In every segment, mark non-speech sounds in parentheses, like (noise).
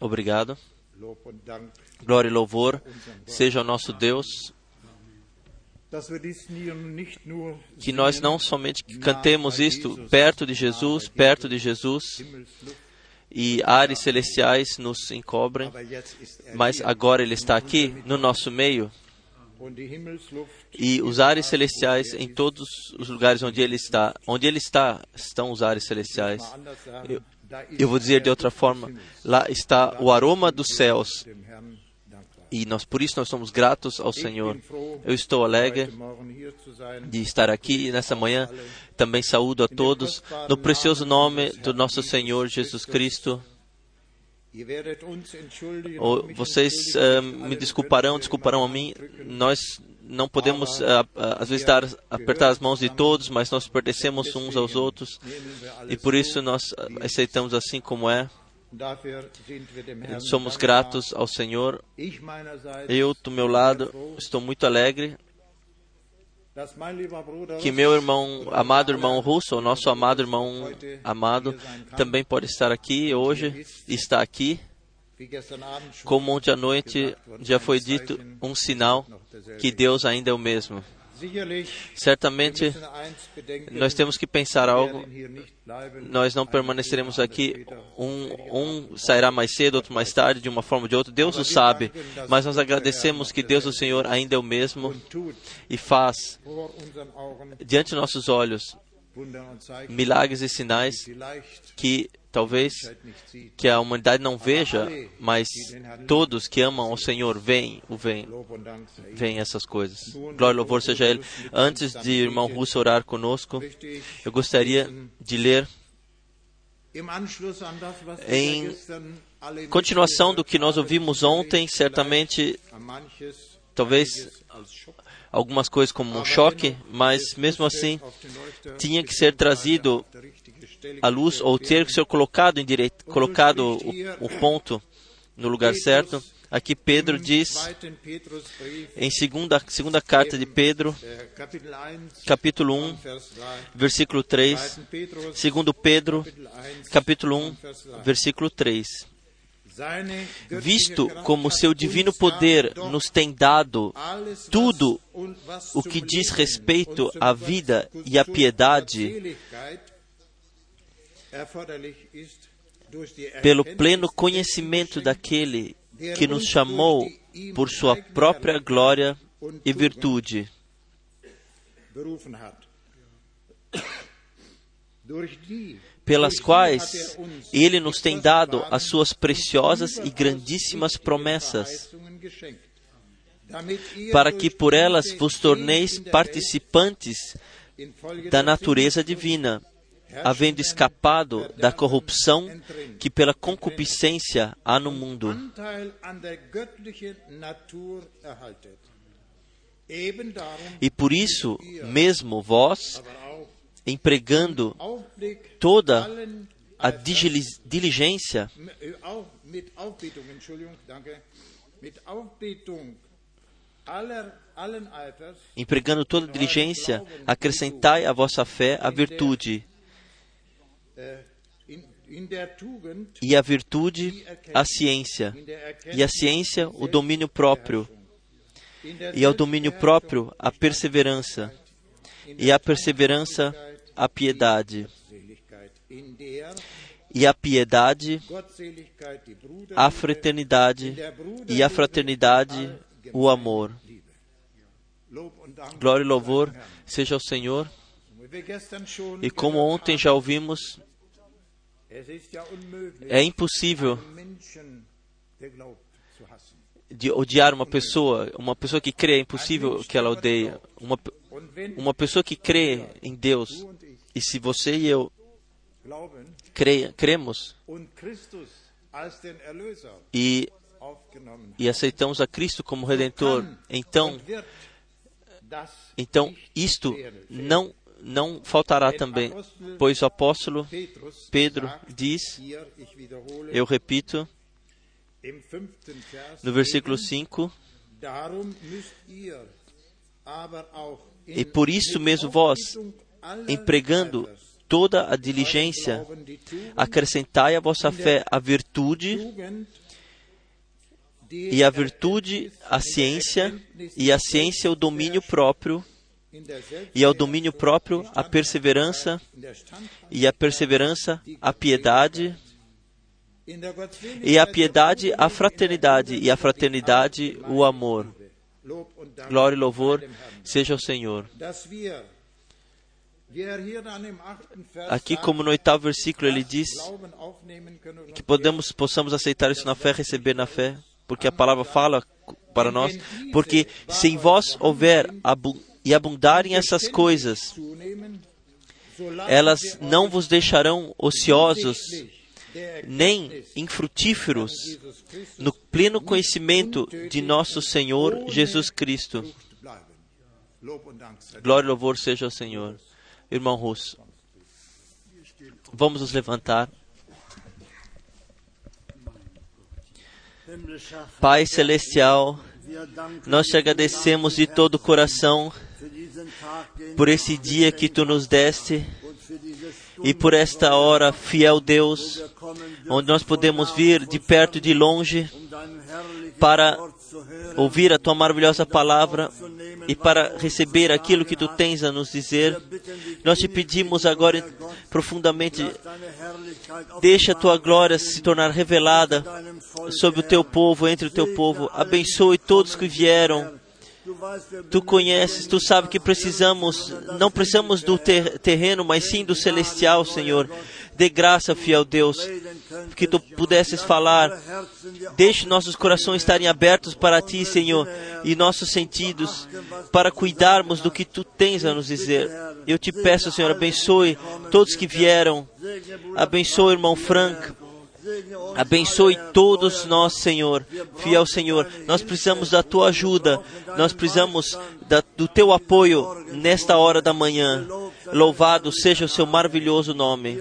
Obrigado. Glória e louvor seja ao nosso Deus, que nós não somente cantemos isto perto de Jesus, perto de Jesus, e ares celestiais nos encobrem, er mas agora Ele está aqui no nosso meio. E os ares celestiais em todos os lugares onde Ele está. Onde Ele está, estão os ares celestiais. Eu, eu vou dizer de outra forma, lá está o aroma dos céus e nós por isso nós somos gratos ao Senhor. Eu estou alegre de estar aqui nessa manhã. Também saúdo a todos no precioso nome do nosso Senhor Jesus Cristo. Vocês dass me desculparão, desculparão a mim. Nós não podemos ah, ah, às vezes dar, apertar as mãos de todos, mas nós pertencemos uns aos outros e por so. isso nós ah, aceitamos assim como é. Somos gratos ao Senhor. Eu, do meu lado, estou muito alegre que meu irmão, amado irmão russo, o nosso amado irmão amado, também pode estar aqui hoje, está aqui. Como ontem à noite já foi dito, um sinal que Deus ainda é o mesmo. Certamente, nós temos que pensar algo. Nós não permaneceremos aqui. Um, um sairá mais cedo, outro mais tarde, de uma forma ou de outra. Deus o sabe. Mas nós agradecemos que Deus, o Senhor, ainda é o mesmo e faz diante de nossos olhos milagres e sinais que talvez que a humanidade não veja, mas todos que amam ao Senhor veem, o essas coisas. Glória e louvor seja Ele. Antes de irmão Russo orar conosco, eu gostaria de ler Em continuação do que nós ouvimos ontem, certamente, talvez algumas coisas como um choque, mas mesmo assim tinha que ser trazido à luz ou ter que ser colocado em direito, colocado o, o ponto no lugar certo. Aqui Pedro diz em segunda, segunda carta de Pedro, 1, capítulo 1, Vers 3. versículo 3, Zweiten Petrus, segundo Pedro, Kapitel 1, capítulo 1, Vers 3. versículo 3. Visto como seu divino poder nos tem dado tudo o que diz respeito à vida e à piedade, pelo pleno conhecimento daquele que nos chamou por sua própria glória e virtude, pelas quais ele nos tem dado as suas preciosas e grandíssimas promessas, para que por elas vos torneis participantes da natureza divina, havendo escapado da corrupção que pela concupiscência há no mundo. E por isso mesmo vós, empregando toda a diligência, empregando toda diligência, acrescentai à vossa fé a virtude, e a virtude a ciência, e a ciência o domínio próprio, e ao domínio próprio a perseverança, e a perseverança a piedade, e a piedade a fraternidade, e a fraternidade o amor. Glória e louvor seja ao Senhor. E como ontem já ouvimos, é impossível de odiar uma pessoa. Uma pessoa que crê é impossível que ela odeie. Uma, uma pessoa que crê em Deus. E se você e eu creia, cremos e, e aceitamos a Cristo como Redentor, então, então isto não, não faltará também. Pois o apóstolo Pedro diz, eu repito, no versículo eben, 5, E por isso mesmo vós, empregando toda a diligência, acrescentai à vossa fé a virtude, e a virtude a ciência, e a ciência o domínio próprio, e ao domínio próprio a perseverança, e a perseverança a piedade, e a piedade a fraternidade, e a fraternidade o amor. Glória e louvor seja ao Senhor. Aqui, como no oitavo versículo, ele diz que podemos, possamos aceitar isso na fé, receber na fé, porque a palavra fala para nós, porque se em vós houver abu e abundarem essas coisas, elas não vos deixarão ociosos, nem infrutíferos, no pleno conhecimento de nosso Senhor Jesus Cristo. Glória e louvor seja ao Senhor. Irmão Russo, vamos nos levantar. Pai Celestial, nós te agradecemos de todo o coração por esse dia que tu nos deste e por esta hora, fiel Deus, onde nós podemos vir de perto e de longe para ouvir a tua maravilhosa palavra e para receber aquilo que tu tens a nos dizer. Nós te pedimos agora profundamente, deixa a tua glória se tornar revelada sobre o teu povo, entre o teu povo. Abençoe todos que vieram. Tu conheces, tu sabes que precisamos, não precisamos do ter, terreno, mas sim do celestial, Senhor. Dê graça, fiel Deus, que tu pudesses falar. Deixe nossos corações estarem abertos para ti, Senhor, e nossos sentidos para cuidarmos do que tu tens a nos dizer. Eu te peço, Senhor, abençoe todos que vieram. Abençoe o irmão Frank. Abençoe todos nós, Senhor, fiel Senhor. Nós precisamos da tua ajuda, nós precisamos da, do teu apoio nesta hora da manhã. Louvado seja o seu maravilhoso nome.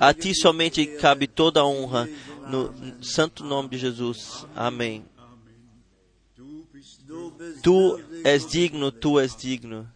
A ti somente cabe toda a honra, no santo nome de Jesus. Amém. Tu és digno, tu és digno.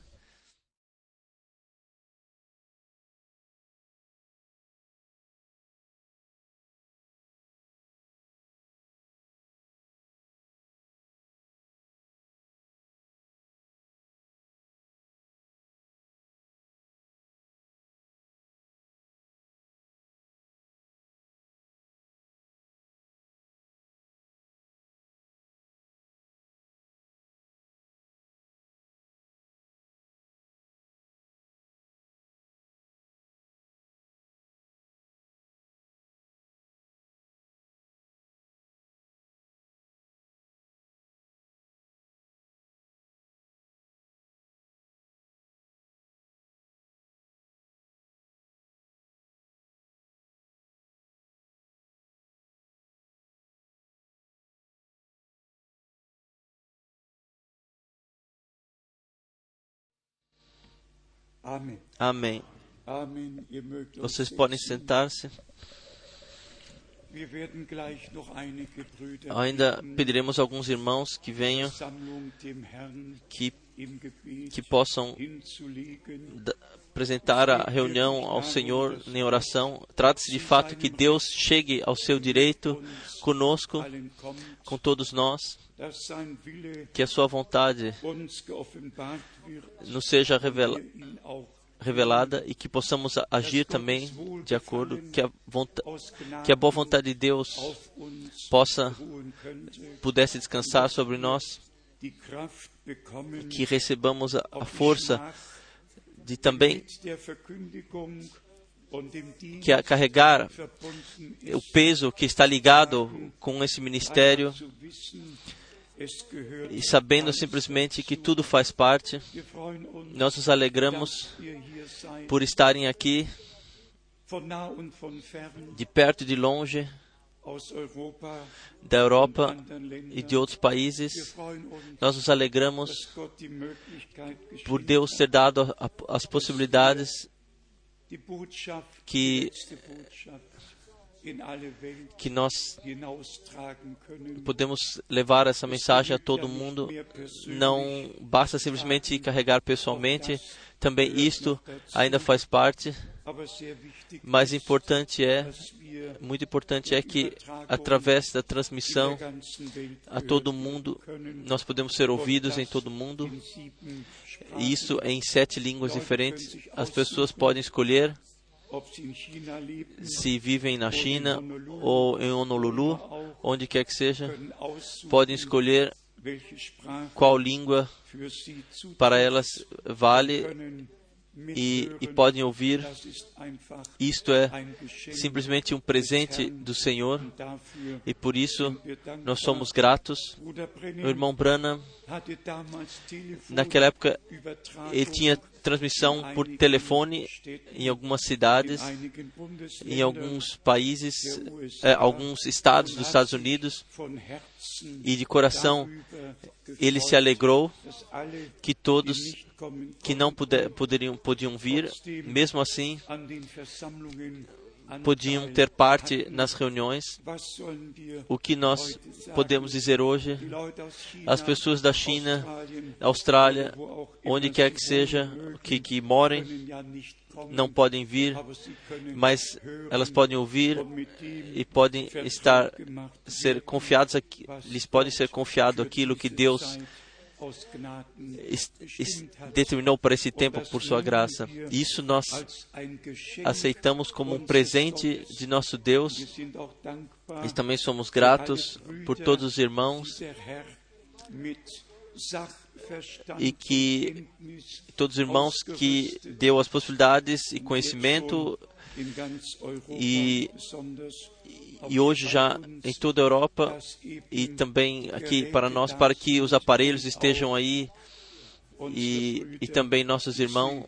Amém. Vocês podem sentar-se. Ainda pediremos a alguns irmãos que venham, que, que possam apresentar a reunião ao Senhor em oração. Trata-se de fato que Deus chegue ao seu direito conosco, com todos nós, que a sua vontade nos seja revela- wir ihn auch revelada e que possamos agir também de acordo que a, que a boa vontade de Deus possa pudesse descansar sobre nós, bekommen, que recebamos a, a força de também que carregar o peso que está ligado com esse ministério e sabendo simplesmente que tudo faz parte. Nós nos alegramos por estarem aqui de perto e de longe, da Europa e de outros países. Nós nos alegramos por Deus ter dado as possibilidades que- que nós podemos levar essa mensagem a todo mundo. Não basta simplesmente carregar pessoalmente, também isto ainda faz parte, Mas importante é, muito importante é que através da transmissão a todo mundo nós podemos ser ouvidos em todo mundo. E isso em sete línguas diferentes. As pessoas podem escolher se vivem na China ou em Honolulu, onde quer que seja, podem escolher qual língua para elas vale e, e, podem ouvir. Isto é simplesmente um presente do Senhor e por isso nós somos gratos. O irmão Branham, naquela época, ele tinha transmissão por telefone em algumas cidades, em alguns países, eh, alguns estados dos Estados Unidos, e de coração ele se alegrou que todos que não puder, poderiam podiam vir, mesmo assim podiam ter parte nas reuniões. O que nós podemos dizer hoje? As pessoas da China, Austrália, onde quer que seja, que, que morem, não podem vir, mas elas podem ouvir e podem estar ser confiados, lhes pode ser confiado aquilo que Deus determinou para esse tempo por sua graça. Isso nós aceitamos como um presente de nosso Deus e também somos gratos por todos os irmãos e que todos os irmãos que deu as possibilidades e conhecimento e e hoje já em toda a Europa e também aqui para nós, para que os aparelhos estejam aí e, e também nossos irmãos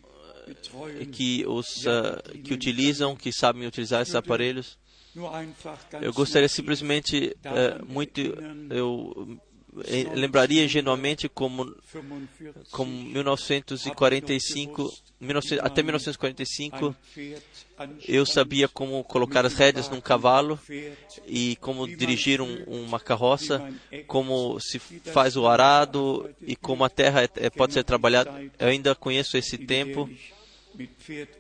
que os uh, que utilizam, que sabem utilizar esses aparelhos. Eu gostaria simplesmente uh, muito eu lembraria ingenuamente como, como 1945, 19, até 1945, eu sabia como colocar as rédeas num cavalo e como dirigir um, uma carroça, como se faz o arado e como a terra é, é pode ser trabalhada. Eu ainda conheço esse tempo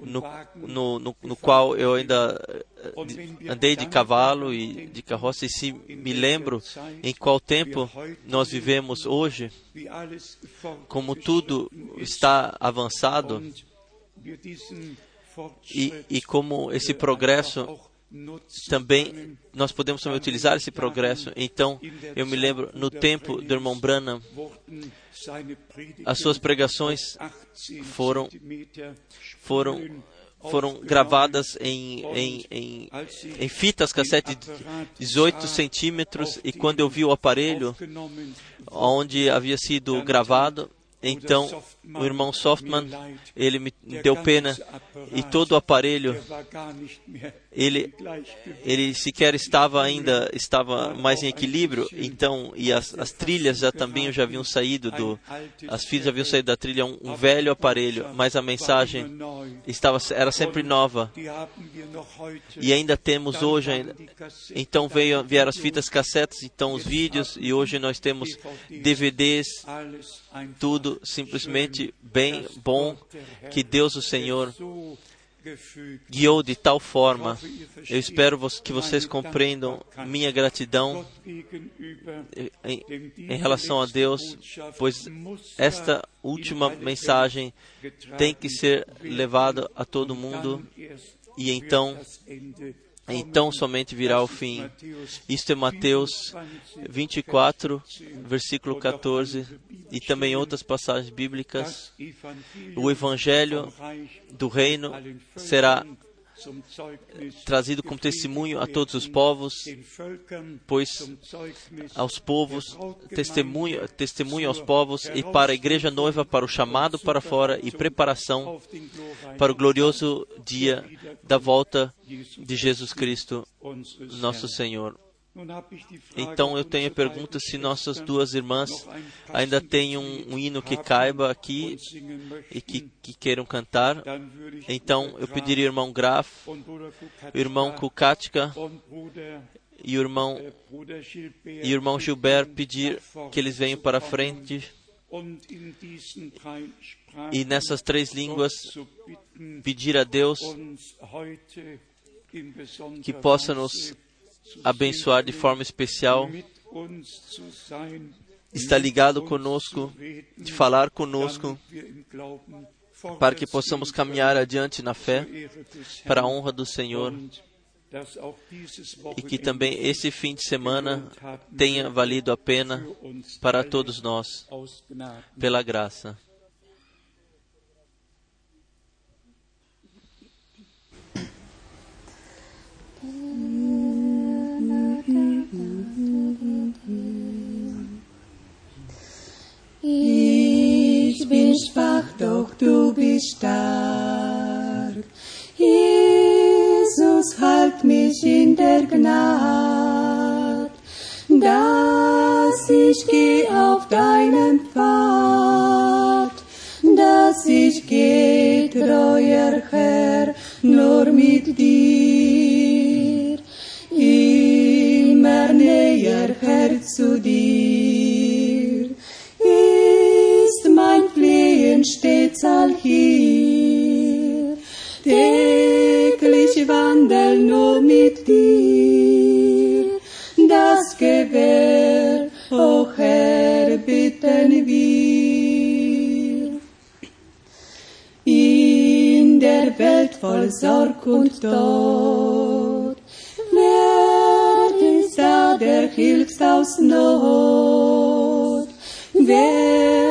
no, no, no, no, qual eu ainda eh, andei de cavalo e de carroça, e se me lembro em qual tempo nós vivemos hoje, como tudo está avançado e, e como esse progresso também nós podemos também utilizar esse progresso. Então, eu me lembro no tempo do irmão Branham, as suas pregações foram foram foram gravadas em, em, em, em fitas cassete de 18 centímetros e quando eu vi o aparelho onde havia sido gravado então, o irmão Softman, ele me deu pena e todo o aparelho, ele, ele sequer estava ainda, estava mais em equilíbrio, então, e as, as trilhas já também já haviam saído do, as fitas já haviam saído da trilha, um, um velho aparelho, mas a mensagem estava, era sempre nova. E ainda temos hoje, ainda, então veio, vieram as fitas cassetes, então os vídeos, e hoje nós temos DVDs, tudo simplesmente bem bom que Deus o Senhor guiou de tal forma. Eu espero que vocês compreendam minha gratidão em, em, relação a Deus, pois esta última mensagem tem que ser levada a todo mundo e então então somente virá o fim. Isto é Mateus 24, versículo 14, e também outras passagens bíblicas. O Evangelho do Reino será trazido como testemunho a todos os povos, pois aos povos, testemunho, testemunho aos povos e para a igreja noiva, para o chamado para fora e preparação para o glorioso dia da volta de Jesus Cristo, nosso Senhor. Então eu tenho a pergunta se nossas duas irmãs ainda têm um, um hino que caiba aqui e que, que, queiram cantar. Então eu pediria ao irmão Graf, o irmão Kukatka e o irmão, e o irmão Gilbert pedir que eles venham para a frente. E nessas três línguas pedir a Deus que possa nos abençoar de forma especial, estar ligado conosco, de falar conosco, para que possamos caminhar adiante na fé, para a honra do Senhor, e que também esse fim de semana tenha valido a pena para todos nós, pela graça. Ich bin schwach, doch du bist stark. Jesus, halt mich in der Gnade, dass ich geh auf deinen Pfad, dass ich geh, treuer Herr, nur mit dir, immer näher, Herr, zu dir Flehen stets all hier. Täglich wandel nur mit dir, das Gewähr, o Herr, bitten wir. In der Welt voll Sorg und Tod, wer ist da, der hilft aus Not? Wer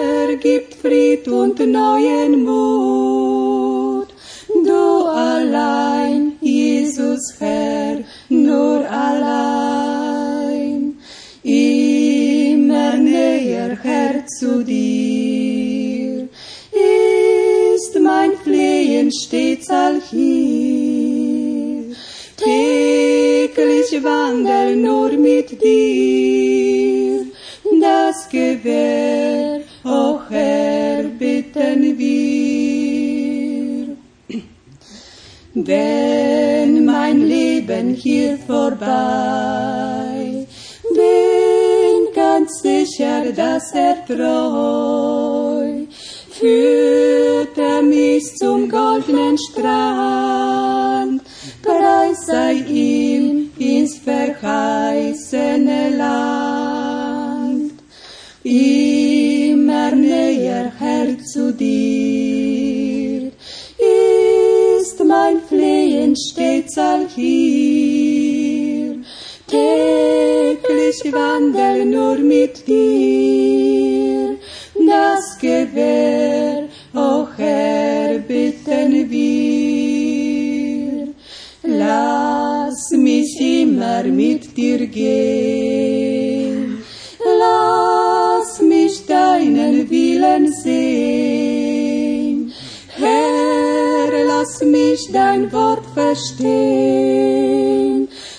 Fried und neuen Mut? Du allein, Jesus Herr, nur allein. Immer näher, Herr, zu dir. Ist mein Flehen stets all hier. Täglich wandel nur mit dir das Gewähr, o Herr, Wenn mein Leben hier vorbei, bin ganz sicher, dass er treu führt er mich zum goldenen Strand, preis sei ihm ins verheißene Land. Immer näher, Herr, zu dir, stets all hier. Täglich wandel nur mit dir, das Gewähr, o Herr, bitten wir. Lass mich immer mit dir gehen, lass mich deinen Willen sehen. Lass mich dein Wort verstehen.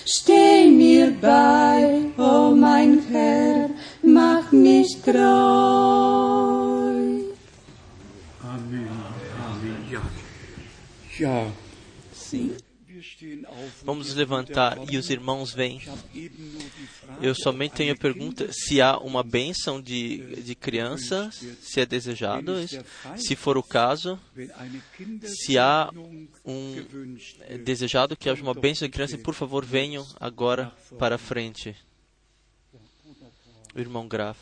Steh mir bei, o mein Herr, mach mich treu. Amen. Amen. Ja. Ja. Sim. Vamos levantar e os irmãos vêm. Eu somente tenho a pergunta se há uma bênção de, de criança, se é desejado, se for o caso, se há um é desejado que haja uma bênção de criança, por favor, venham agora para a frente. O irmão Graf.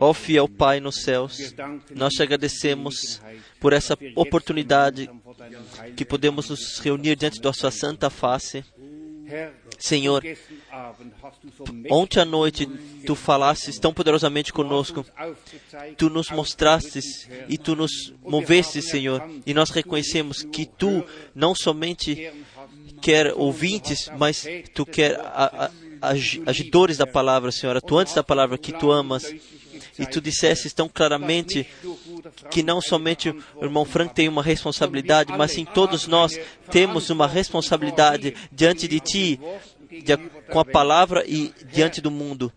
Ó fiel Pai nos céus, nós te agradecemos por essa oportunidade que podemos nos reunir diante da sua santa face. Senhor, Ontem à noite tu falastes tão poderosamente conosco, tu nos mostrastes e tu nos movestes, Senhor, e nós reconhecemos que tu não somente quer ouvintes, mas tu quer agidores da palavra, Senhor, atuantes da palavra que tu amas. E tu dissestes tão claramente que não somente o irmão Frank tem uma responsabilidade, mas sim todos nós temos uma responsabilidade diante de ti, com a palavra e diante do mundo.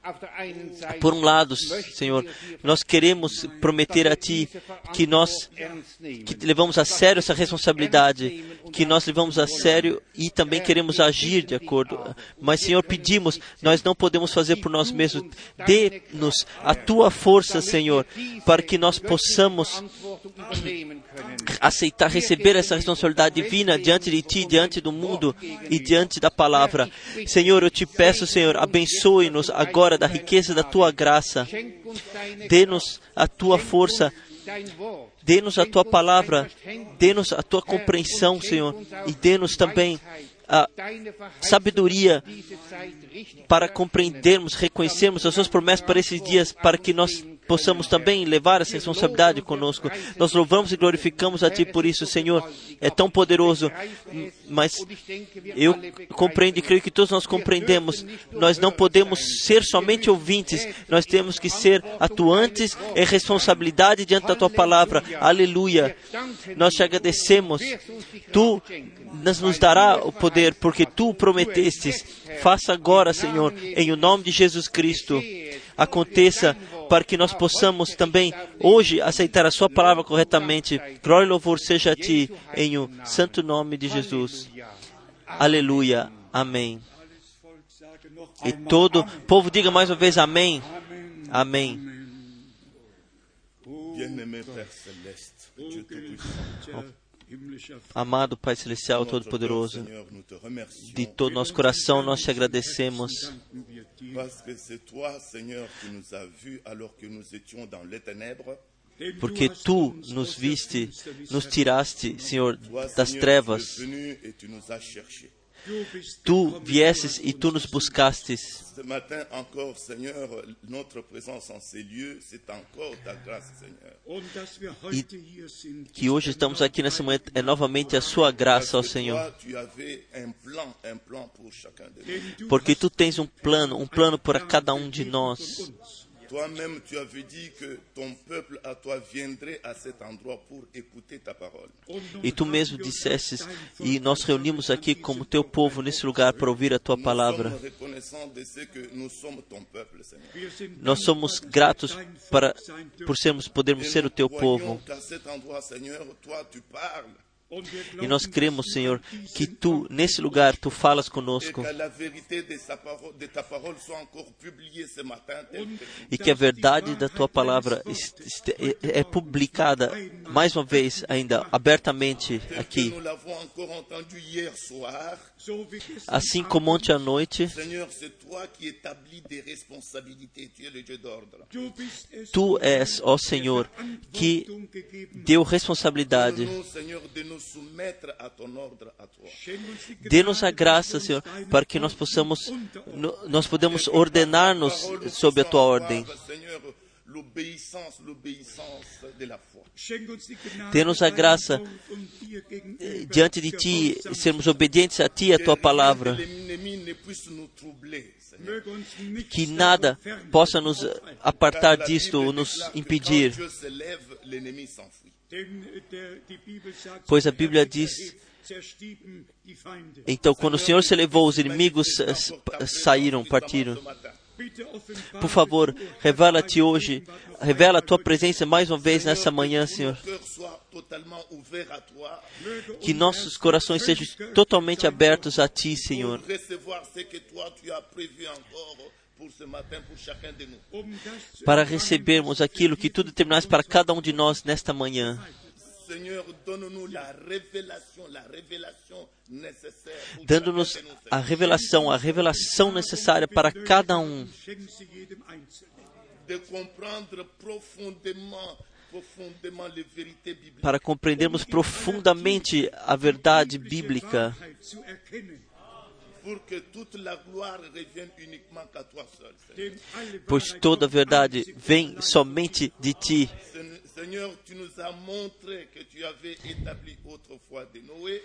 Por um lado, Senhor, nós queremos prometer a Ti que nós que levamos a sério essa responsabilidade, que nós levamos a sério e também queremos agir de acordo. Mas, Senhor, pedimos, nós não podemos fazer por nós mesmos. Dê-nos a tua força, Senhor, para que nós possamos aceitar, receber essa responsabilidade divina diante de Ti, diante do mundo e diante da palavra. Senhor, eu te peço, Senhor, abençoe-nos agora da riqueza da Tua graça. Dê-nos a Tua força. Dê-nos a Tua palavra. Dê-nos a Tua compreensão, Senhor. E dê-nos também a sabedoria para compreendermos, reconhecermos as suas promessas para esses dias, para que nós possamos também levar essa responsabilidade conosco. Nós louvamos e glorificamos a Ti por isso, Senhor. É tão poderoso, mas eu compreendo e creio que todos nós compreendemos. Nós não podemos ser somente ouvintes, nós temos que ser atuantes em responsabilidade diante da Tua palavra. Aleluia. Nós te agradecemos. Tu nos dará o poder, porque Tu prometestes. Faça agora, Senhor, em o nome de Jesus Cristo. Aconteça para que nós possamos também hoje aceitar a Sua palavra corretamente. Glória e louvor seja a Ti, em o santo nome de Jesus. Aleluia. Amém. E todo o povo diga mais uma vez amém. Amém. Amado Pai Celestial Todo-Poderoso, de todo nosso coração nós te agradecemos. Porque tu nos viste, nos tiraste, Senhor, das trevas. Tu viesses e tu nos buscastes. E que hoje estamos aqui nessa manhã é novamente a sua graça, ó Senhor. Porque tu tens um plano, um plano para cada um de nós. Toi-même, tu avais dit que ton peuple à toi viendrait à cet endroit pour écouter ta parole. E tu mesmo dissestes, e nós reunimos aqui como teu povo nesse lugar para ouvir a tua palavra. Nós somos gratos para, por sermos, podermos ser o teu povo. E nós cremos, Senhor, que tu, nesse lugar, tu falas conosco. E que a verdade da tua palavra é publicada mais uma vez ainda abertamente aqui. Assim como ontem à noite, tu és, ó Senhor, que deu responsabilidade. Dê-nos a graça, Senhor, para que nós possamos, no- nós podemos ordenar-nos sob a tua ordem. Dê-nos a graça eh, diante de ti, sermos obedientes a ti e a tua palavra. Que nada possa nos apartar disto ou nos impedir. Pois a Bíblia diz: então, quando o Senhor se levou, os inimigos saíram, partiram. Por favor, revela-te hoje, revela a tua presença mais uma vez nessa manhã, Senhor. Que nossos corações sejam totalmente abertos a ti, Senhor. Para recebermos aquilo que tu determinaste para cada um de nós nesta manhã. Dando-nos a revelação, a revelação necessária. Para cada um, para compreendermos profundamente a verdade bíblica, pois toda a verdade vem somente de ti. Seigneur, tu nous as montré que tu avais établi autrefois de Noé.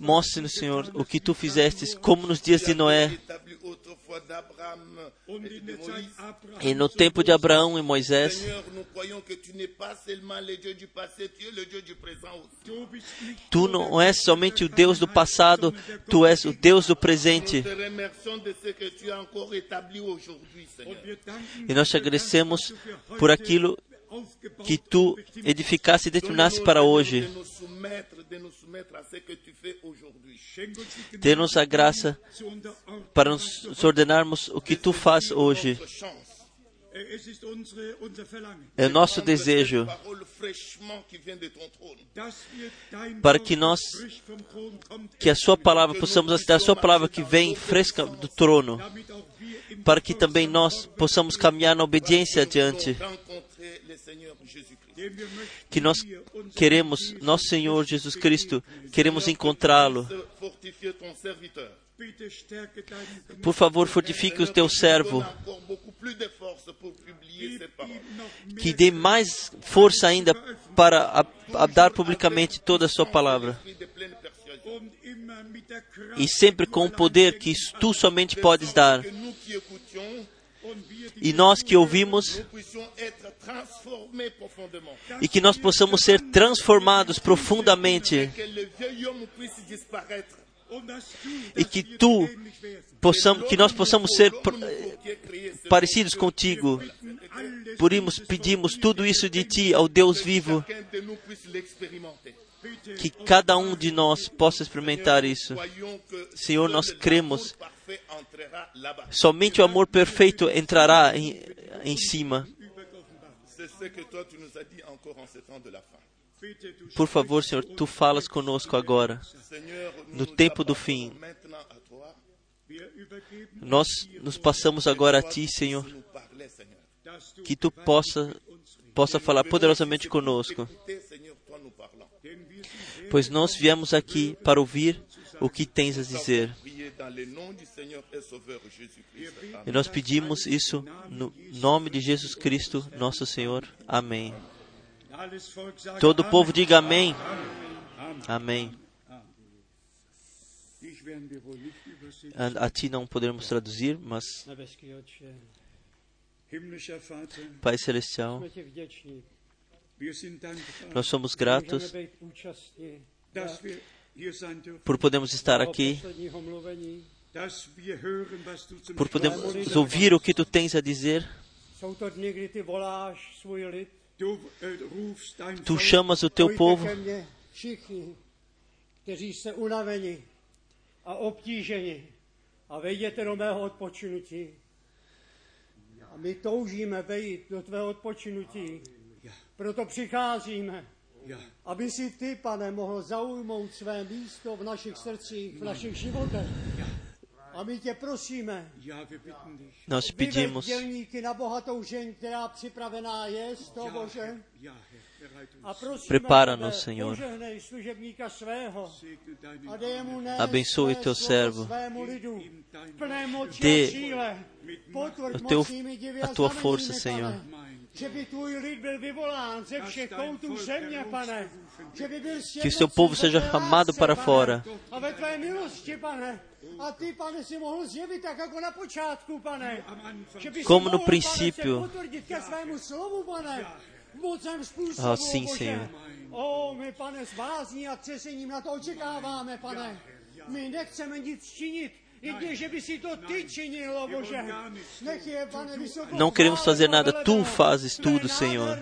Mostre-nos, Senhor, o que tu fizestes, como nos dias de Noé, e no tempo de Abraão e Moisés. Tu n'es pas seulement le Dieu du passé, tu es le Dieu du présent aussi. Tu não és somente o Deus do passado, tu és o Deus do presente. Nous te remercions de ce que tu as encore établi aujourd'hui, Seigneur. E nós te agradecemos por aquilo que tu edificaste e determinaste para hoje. Dê-nos a graça para nos ordenarmos o que tu faz hoje. É nosso desejo para que nós, que a Sua palavra, possamos aceitar a Sua palavra que vem fresca do trono, para que também nós possamos caminhar na obediência adiante, Que nós queremos, nosso Senhor Jesus Cristo, queremos encontrá-lo. Por favor, fortifique o teu servo, que dê mais força ainda para a, a dar publicamente toda a Sua palavra. E sempre com o poder que tu somente podes dar. E nós que ouvimos, e que nós possamos ser transformados profundamente, e que tu possamos, que nós possamos ser parecidos contigo. Por isso pedimos tudo isso de ti, ao Deus vivo, que cada um de nós possa experimentar isso. Senhor, nós cremos. Somente o amor perfeito entrará em, em cima. Ce que toi tu nous as dit encore en ce temps de la fin. Por favor, Senhor, tu falas conosco agora. No tempo do fim. Nós nos passamos agora a ti, Senhor, que tu possa possa falar poderosamente conosco, pois nós viemos aqui para ouvir o que tens a dizer. E nós pedimos isso no nome de Jesus Cristo, nosso Senhor. Amém. Todo o povo diga amém. Amém. A, ti não podemos traduzir, mas Pai Celestial, nós somos gratos por podermos estar aqui, por podermos ouvir o que tu tens a dizer. Äh, Tu chamas o teu povo. A my toužíme vejít do tvého odpočinutí. Proto přicházíme, ja, aby si ty, pane, mohl zaujmout své místo v našich srdcích, v našich životech. A my tě prosíme, nós pedimos, Prepara-nos, Senhor. požehnej služebníka svého segne deinen a dej mu nést Abençoe teu servo. Dê a síle. Potvrď o teu- mocnými divy a tua força. Senhor. Que o seu povo seja chamado para fora. A ve tvé milosti, pane. A ty, pane, si mohl zjevit tak jako na počátku, pane. am Anfang. Že by si Como no princípio. Ah, sim. Senhor. O, my, pane, s bázní a třesením na to očekáváme, pane. My nechceme nic činit, jedině, že by si to ty činilo, Bože. Nech je, pane, vysoko Não queremos fazer nada, tu fazes tudo, Senhor.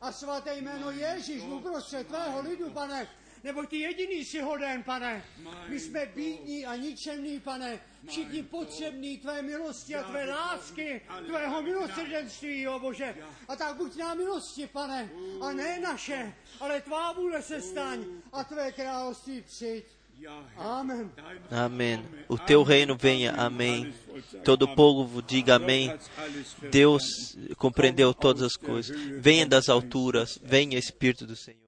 A svaté jméno Ježíš uprostřed tvého lidu, pane. Nebo ty jediný si hoden, pane. My jsme bídní a ničemní, pane. Všichni potřební tvé milosti a tvé lásky, tvého milosrdenství, o Bože. A tak buď nám milosti, pane. A ne naše, ale tvá vůle se staň a tvé království přijď. Amém. O teu reino venha. Amém. Todo povo diga amém. Deus compreendeu todas as coisas. Venha das alturas. Venha, Espírito do Senhor.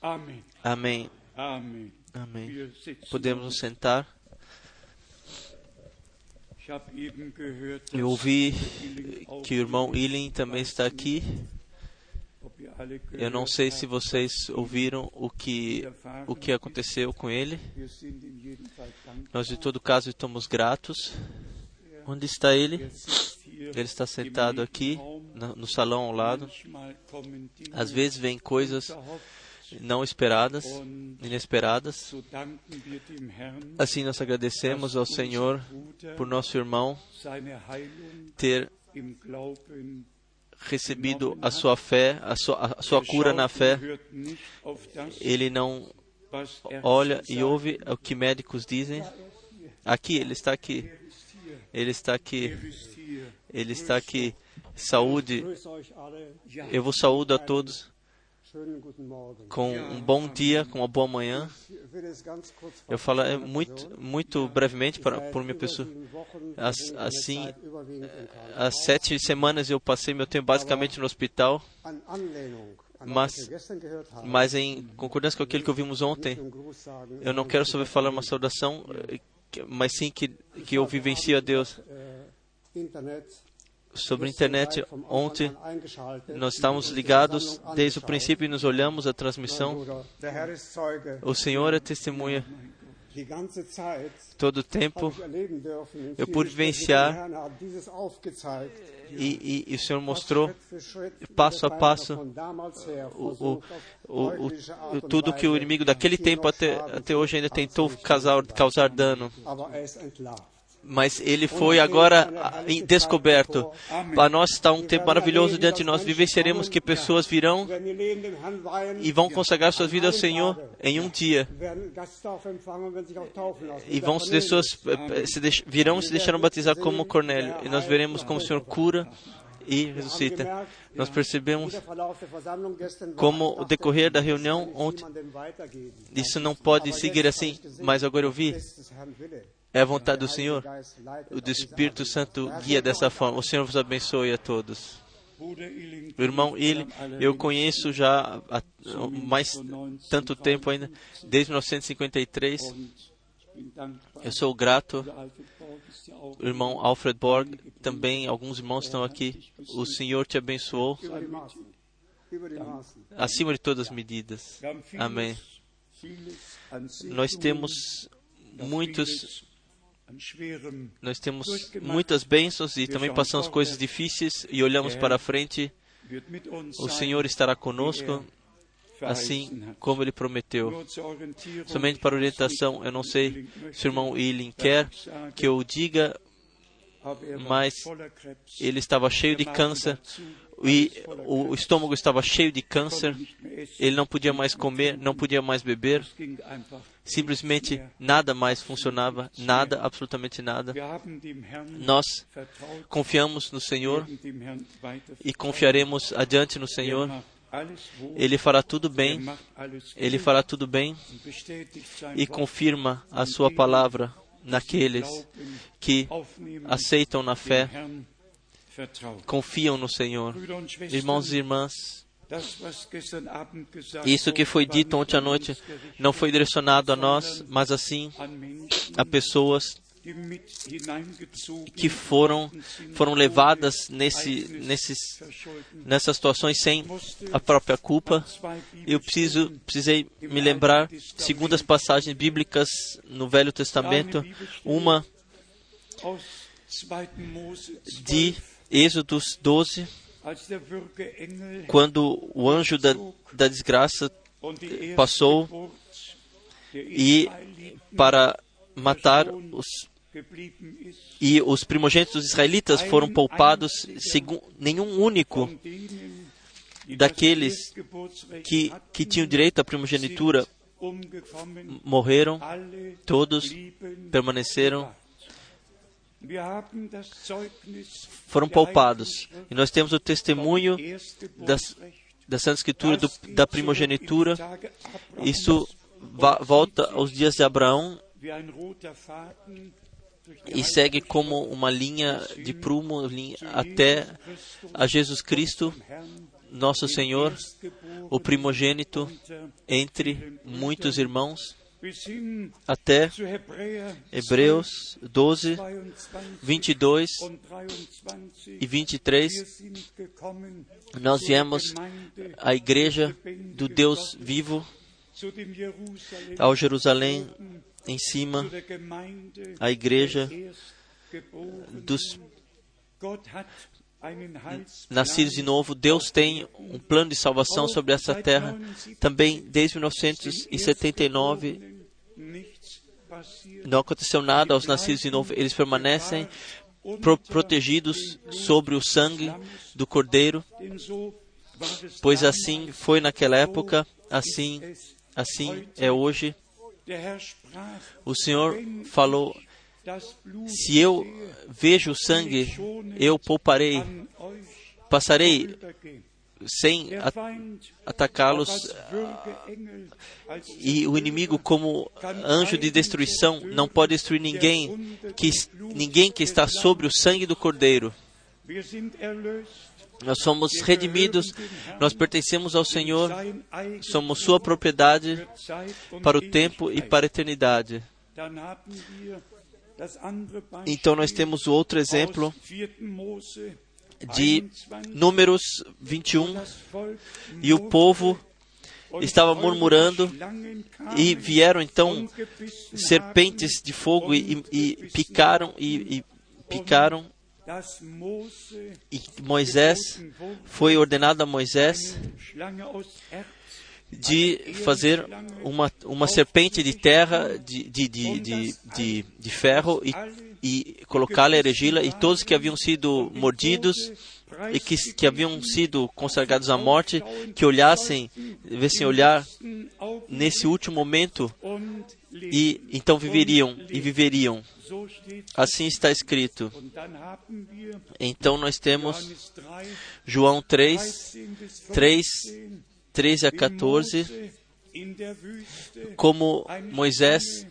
Amém. Amém. Wir sitzen. Podemos nos sentar. Eu ouvi que o irmão Ilin também está aqui. Eu não sei se vocês ouviram o que, o que aconteceu com ele. Nós, de todo caso, estamos gratos. Onde está ele? Ele está sentado aqui, no salão ao lado. Às vezes vêm coisas não esperadas, inesperadas. Assim nós agradecemos ao Senhor por nosso irmão ter recebido a sua fé, a sua, a sua Er cura na fé. Ele não was olha e ouve o que médicos dizem. Aqui, ele está aqui. Ele está aqui. Er. Ele está aqui. Saúde. Eu vos saúdo a todos. Com um bom dia, com uma boa manhã. Eu falo é, muito, muito brevemente para, por minha pessoa. As- assim. Há sete semanas eu passei meu tempo basicamente no hospital, mas- mas em concordância com aquilo que ouvimos ontem, eu não quero só falar uma saudação, eh, que- mas sim que, que eu vivencio a Deus. Sobre a internet, ontem nós estávamos ligados desde o princípio e nos olhamos a transmissão. O Senhor é testemunha. Todo o tempo Eu pude vivenciar e, e, e o Senhor mostrou passo a passo, o, o, o, tudo que o inimigo daquele tempo até, até hoje ainda tentou causar, causar dano. Mas ele foi agora descoberto. Para nós está um tempo maravilhoso diante de nós. Vivenciaremos que pessoas virão e vão consagrar suas vidas ao Senhor em um dia. E vão se pessoas eh, se deix- virão e se deixaram batizar como Cornélio. E nós veremos como o Senhor cura e ressuscita. Nós percebemos como o decorrer da reunião ontem, isso não pode seguir assim. Mas agora eu vi, é a vontade do Senhor. O Espírito. Santo guia dessa forma. O Senhor vos abençoe a todos. O irmão Ili, eu conheço já há mais tanto tempo ainda, desde 1953. und ich bin dankbar. Eu sou grato. O irmão Alfred Borg, também alguns irmãos estão aqui. O Senhor te abençoou acima de todas as medidas. Amém. Nós temos muitos, nós temos muitas bênçãos e também passamos coisas difíceis e olhamos para a frente. O Senhor estará conosco, verheißen assim como Ele prometeu. Somente para orientação, eu não sei se o irmão Eileen quer que eu diga, er mas ele estava cheio de Der Magen câncer e o estômago estava cheio de câncer. Ele não podia mais comer, não podia mais beber. Simplesmente nada mais funcionava, nada, absolutamente nada. Nós confiamos no Senhor e confiaremos adiante no Senhor. Ele fará tudo bem, ele fará tudo bem e confirma a sua palavra naqueles que aceitam na fé. Confiam no Senhor. Irmãos e irmãs, isso que foi dito ontem à noite não foi direcionado a nós, mas assim a pessoas que foram foram levadas nesse, nesses, nessas situações sem a própria culpa. Eu preciso, precisei me lembrar segundo as passagens bíblicas no Velho Testamento, uma aus 2. Mose de 12, Êxodos 12, als der Würgeengel quando o anjo da, da desgraça passou e para matar os e os primogênitos dos israelitas foram poupados, nenhum único daqueles que, que tinham direito à primogenitura morreram, todos permaneceram, foram poupados. E nós temos o testemunho das, da Santa Escritura do, da primogenitura. Isso va- volta aos dias de Abraão e segue como uma linha de prumo linha, até a Jesus Cristo, nosso Senhor, o primogênito entre muitos irmãos, até Hebreus 12, 22 und 23. e 23. Wir sind gekommen Nós viemos à igreja do Deus vivo, ao Jerusalém em cima, a igreja dos Nascidos de novo. Deus tem um plano de salvação sobre essa terra. Também desde 1979 nichts passiert. não aconteceu nada aos nascidos de novo. Eles permanecem pro- protegidos sobre o sangue do Cordeiro, pois assim foi naquela época, assim, assim é hoje. O Senhor falou: Se eu vejo o sangue, eu pouparei, passarei sem atacá-los als e o inimigo como anjo de destruição não pode destruir ninguém que ninguém que está sobre o sangue do Cordeiro. Nós somos redimidos, nós pertencemos ao Senhor, somos sua propriedade para o tempo e para a eternidade. Então nós temos o outro exemplo aus 4. Mose de 21, Números 21 das Volk e o povo estava murmurando e vieram então serpentes de fogo e, e picaram e, e picaram. E Moisés foi ordenado a Moisés de fazer uma, uma serpente de terra de, de, de, de, de, ferro e, e colocá-la, erigi-la, e todos que haviam sido mordidos e que, que haviam sido consagrados à morte, que olhassem, devessem olhar nesse último momento e então viveriam e viveriam. Assim está escrito. Então nós temos Johannes 3, João 3, 13 bis 3, 15, 13 a wie 14, Mose in der Wüste como Moisés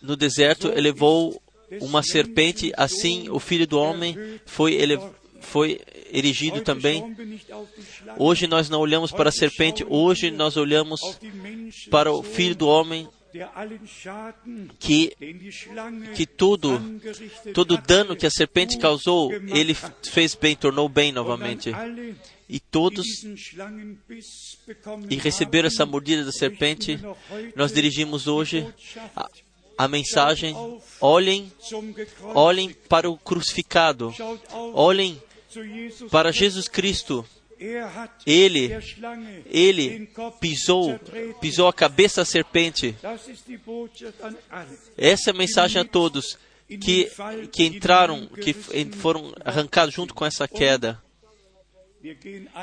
no deserto elevou uma serpente, assim o filho do homem foi, ele, foi erigido também. Hoje nós não olhamos para a serpente, hoje nós olhamos para o filho do homem que, que tudo, todo dano que a serpente causou, ele fez bem, tornou bem novamente. E todos e receberam essa mordida da serpente, nós dirigimos hoje a, a mensagem: olhem, olhem para o crucificado, olhem para. Jesus Cristo. Ele, ele pisou, pisou a cabeça da serpente. Essa é a mensagem a todos que, que entraram, que foram arrancados junto com essa queda.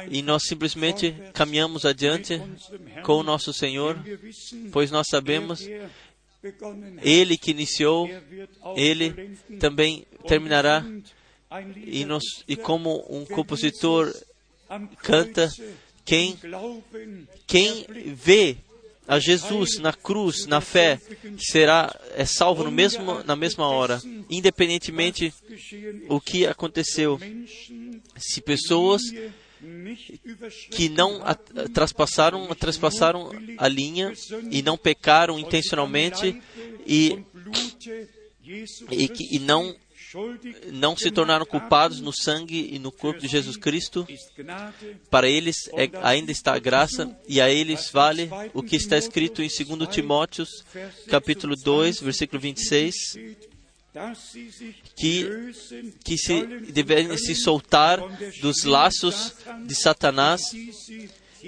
E nós simplesmente caminhamos adiante com o nosso Senhor, pois nós sabemos, Ele que iniciou, Ele também terminará. E, nós, e como um compositor canta, quem, quem vê a Jesus na cruz, na fé, será é salvo no mesmo, na mesma hora, independentemente o que aconteceu. Se pessoas que não a, hatten, trespassaram, trespassaram a linha e não pecaram intencionalmente e, e, que- e não, não se tornaram culpados no sangue e no corpo de Jesus Cristo, para eles é, ainda está a graça e a eles vale o que está escrito em 2 Timóteos, capítulo 2, versículo 26, que, que se devem se soltar dos laços de Satanás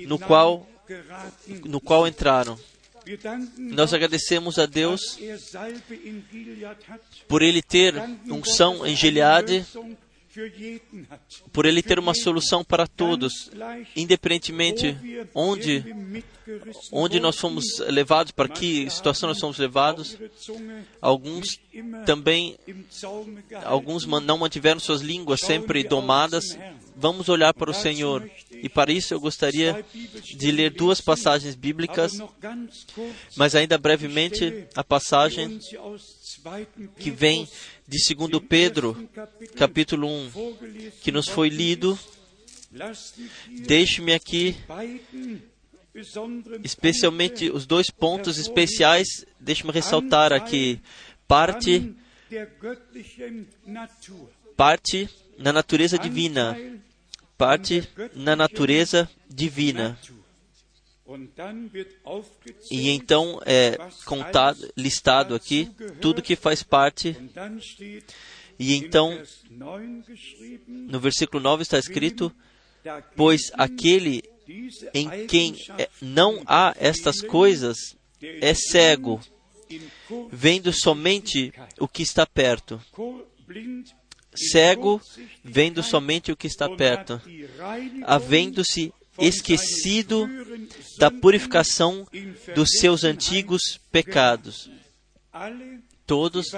no qual, no qual entraram. Nós agradecemos a Deus por Ele ter unção em Gileade, por Ele ter uma solução para todos, independentemente onde, onde nós fomos levados, para que situação nós fomos levados. Alguns também, alguns não mantiveram suas línguas sempre domadas. Vamos olhar para o Senhor. E para isso eu gostaria de ler duas passagens bíblicas, mas ainda brevemente a passagem que vem de 2 Pedro, capítulo 1, que nos foi lido Deixe-me aqui, especialmente os dois pontos especiais, deixe-me ressaltar aqui. Parte, parte na natureza divina. Parte na natureza divina. E então é contado, listado aqui tudo que faz parte. E então, no versículo 9 está escrito: Pois aquele em quem é, não há estas coisas é cego, vendo somente o que está perto. Cego, vendo somente o que está perto, havendo-se esquecido da purificação dos seus antigos pecados. Todos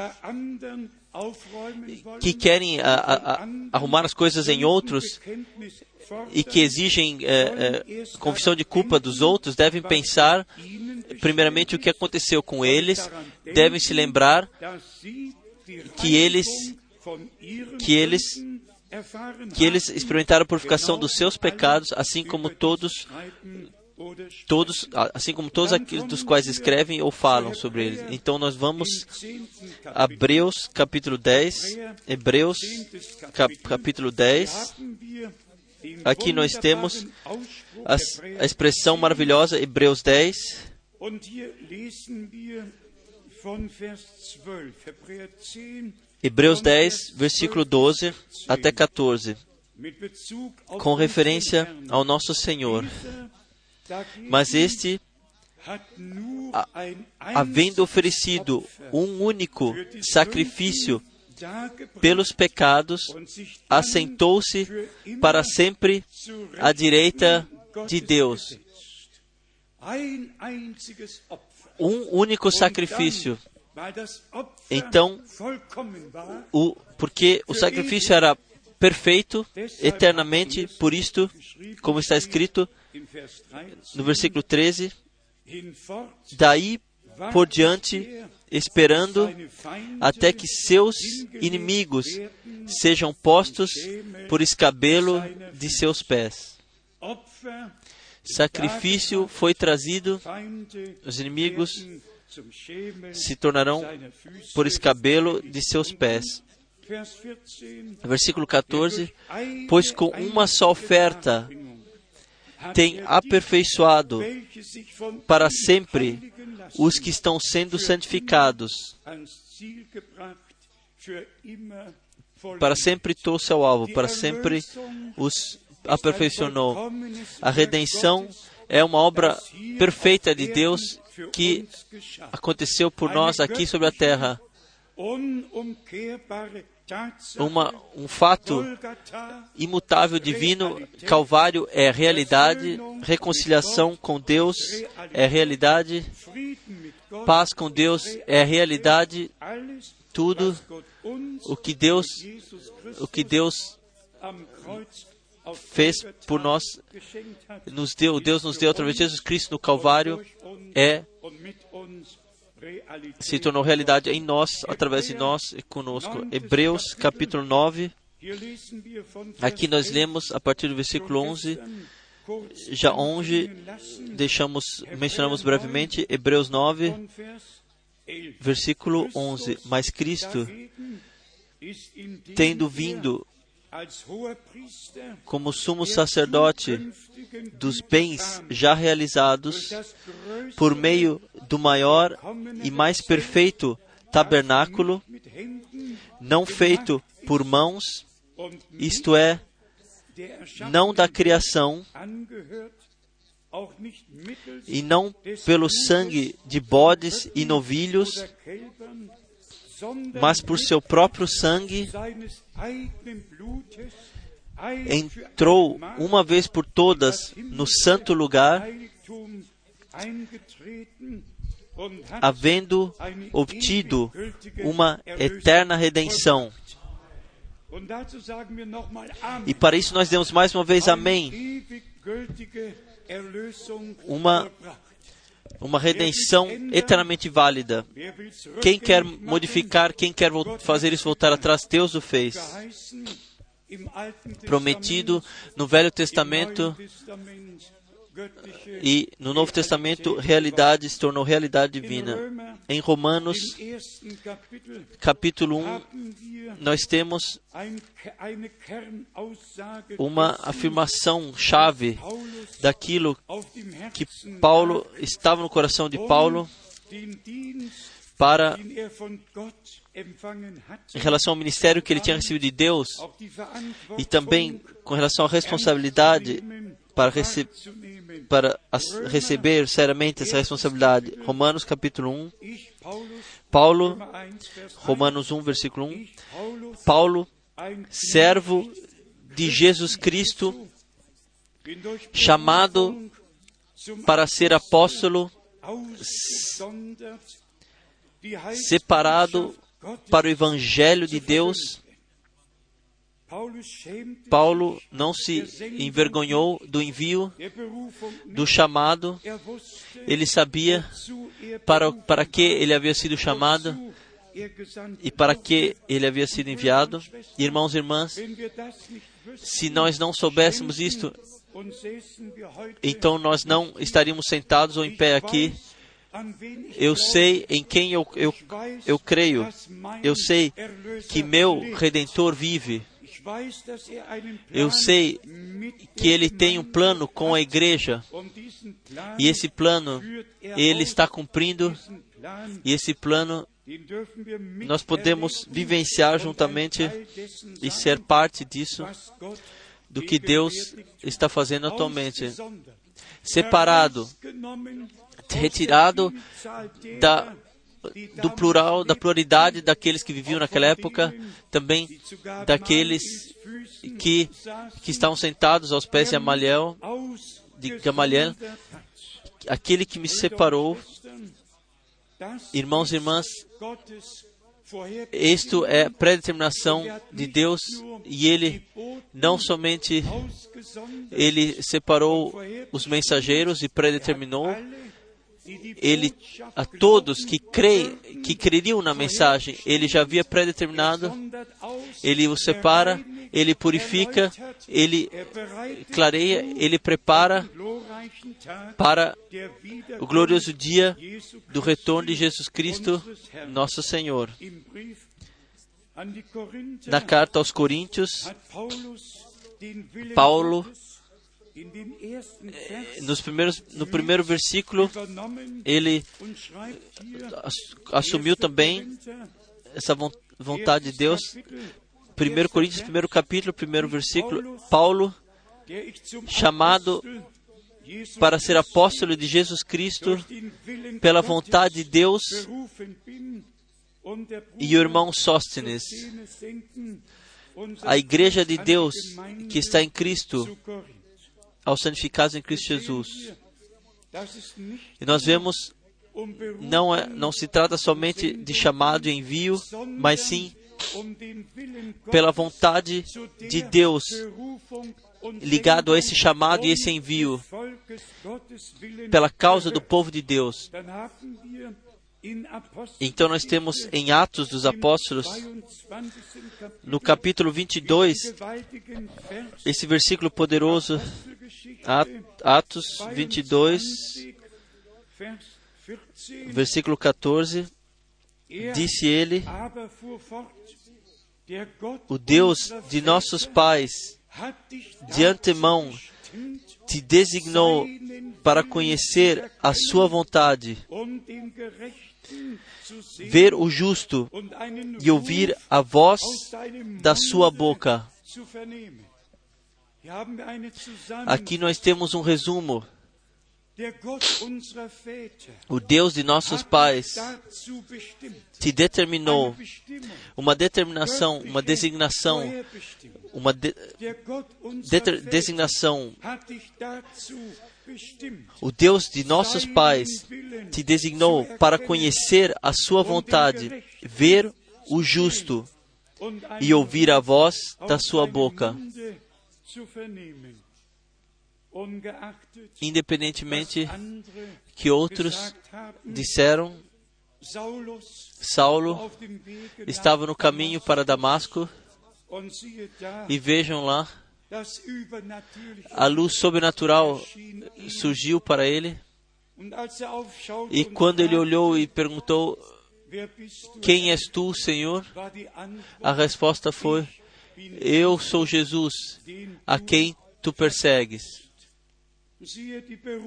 que querem a, a, a, arrumar as coisas em outros e que exigem é, é, confissão de culpa dos outros devem pensar primeiramente o que aconteceu com eles, devem se lembrar que eles que eles que eles experimentaram a purificação dos seus pecados, assim como todos todos, assim como todos aqueles dos quais escrevem ou falam sobre eles. Então nós vamos a Hebreus capítulo 10, Hebreus cap, capítulo 10. Aqui nós temos a, a expressão maravilhosa Hebreus 10. Hebreus 10, versículo 12 até 14, com referência ao nosso Senhor. Mas este, havendo oferecido um único sacrifício pelos pecados, assentou-se para sempre à direita de Deus. Um único sacrifício. Então, o, porque o sacrifício era perfeito eternamente, por isto, como está escrito no versículo 13, daí por diante, esperando até que seus inimigos sejam postos por escabelo de seus pés. Sacrifício foi trazido, os inimigos se tornarão por escabelo de seus pés. Versículo 14: Pois com uma só oferta tem aperfeiçoado para sempre os que estão sendo santificados. Para sempre trouxe ao alvo, para sempre os aperfeiçoou. A redenção é uma obra perfeita de Deus que aconteceu por nós aqui sobre a terra. Uma, um fato imutável divino, Calvário é realidade, reconciliação com Deus é realidade, paz com Deus é realidade, tudo o que Deus, o que Deus fez por nós, nos deu, Deus nos deu através de Jesus Cristo no Calvário, é se tornou realidade em nós, através de nós e conosco. Hebreus capítulo 9. Aqui nós lemos a partir do versículo 11. Já onde deixamos, mencionamos brevemente Hebreus 9, versículo 11. Mas Cristo, tendo vindo como sumo sacerdote dos bens já realizados por meio do maior e mais perfeito tabernáculo, não feito por mãos, isto é, não da criação, e não pelo sangue de bodes e novilhos, mas por seu próprio sangue, entrou uma vez por todas no santo lugar, havendo obtido uma eterna redenção. E para isso nós demos mais uma vez amém. Uma uma redenção eternamente válida. Quem quer modificar, quem quer fazer isso voltar atrás, Deus o fez. prometido no Velho Testamento E no Novo Testamento realidade se tornou realidade divina. Em Romanos, capítulo 1, haben wir nós temos uma afirmação chave daquilo que Paulo estava no coração de Paulo para em relação ao ministério que ele tinha recebido de Deus e também com relação à responsabilidade para, rece para receber seriamente essa responsabilidade. Romanos capítulo 1, Ich, Paulus, Paulo, Römer 1, Vers 1, Romanos 1, versículo 1, ich, Paulus, Paulo, servo de Jesus Cristo, chamado para ser apóstolo, separado para o evangelho de Deus. Paulo não se envergonhou do envio, do chamado. Ele sabia para, para que ele havia sido chamado e para que ele havia sido enviado. Irmãos e irmãs, se nós não soubéssemos isto, então nós não estaríamos sentados ou em pé aqui. Eu sei em quem eu, eu, eu creio. Eu sei que meu redentor vive. Er Eu sei que ele tem um plano com a igreja. E esse plano er ele está cumprindo. e esse plano nós podemos vivenciar juntamente e ser parte disso, do que Deus está fazendo atualmente. Separado, retirado da, do plural, da pluralidade daqueles que viviam naquela época, também daqueles que, que estavam sentados aos pés de Gamaliel, de Gamaliel, aquele que me separou. Irmãos e irmãs, isto é predeterminação de Deus e Ele não somente Ele separou os mensageiros e predeterminou ele a todos que creem, que creriam na mensagem, ele já havia predeterminado, ele os separa, ele purifica, ele clareia, ele prepara para o glorioso dia do retorno de Jesus Cristo, nosso Senhor. Na carta aos Coríntios, Paulo nos primeiros, no primeiro versículo, ele assumiu também essa vontade de Deus. 1 Coríntios, primeiro capítulo, primeiro versículo, Paulo, chamado para ser apóstolo de Jesus Cristo pela vontade de Deus, e o irmão Sóstenes, a igreja de Deus que está em Cristo, aos santificados em Cristo Jesus. E nós vemos, não, é, não se trata somente de chamado e envio, mas sim pela vontade de Deus, ligado a esse chamado e esse envio, pela causa do povo de Deus. Então nós temos em Atos dos Apóstolos, no capítulo 22, esse versículo poderoso, Atos 22, versículo 14, disse ele, o Deus de nossos pais, de antemão, te designou para conhecer a sua vontade, ver o justo e ouvir a voz da sua boca. Aqui nós temos um resumo. O Deus de nossos pais te determinou uma determinação, uma designação, uma de, de, designação. O Deus de nossos pais te designou para conhecer a sua vontade, ver o justo e ouvir a voz da sua boca. Independentemente que outros disseram, Saulo estava no caminho para Damasco E vejam lá. A luz sobrenatural surgiu para ele. Er E quando ele olhou e perguntou? Quem és tu, Senhor? A resposta foi: Eu sou Jesus, a quem tu persegues.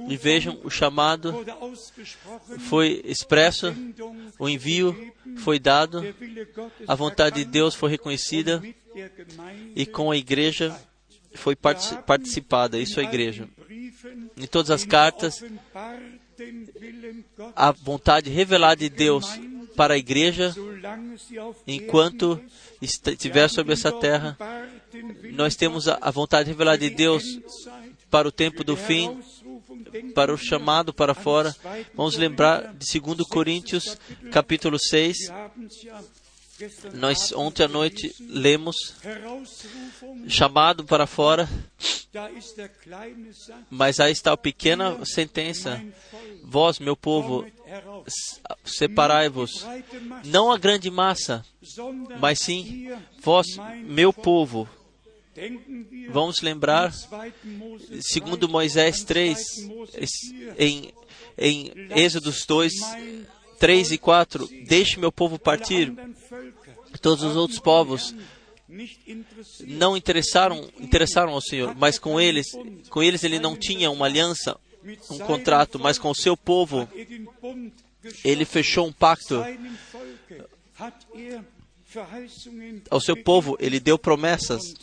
E vejam, o chamado foi expresso, o envio foi dado, a vontade de Deus foi reconhecida e com a igreja foi parti- participada. Isso é a igreja. Em todas as cartas, a vontade revelada de Deus para a igreja, enquanto estiver sobre essa terra, nós temos a, vontade revelada de Deus para o tempo do fim, para o chamado para fora. Vamos lembrar de 2 Coríntios, capítulo 6. Nós ontem à noite lemos chamado para fora, mas aí está a pequena sentença: Vós, meu povo, separai-vos, não a grande massa, mas sim vós, meu povo. Vamos lembrar, an 2. Mose segundo 3, Moisés an 3, 2. Mose es- 4. em, em Êxodos 2, Mein 3 e 4, deixe meu povo partir. Todos os outros povos não interessaram, interessaram ao Senhor, mas com eles, com eles ele não tinha uma aliança, um contrato, mas com o seu povo ele fechou um pacto. Ao seu povo ele deu promessas.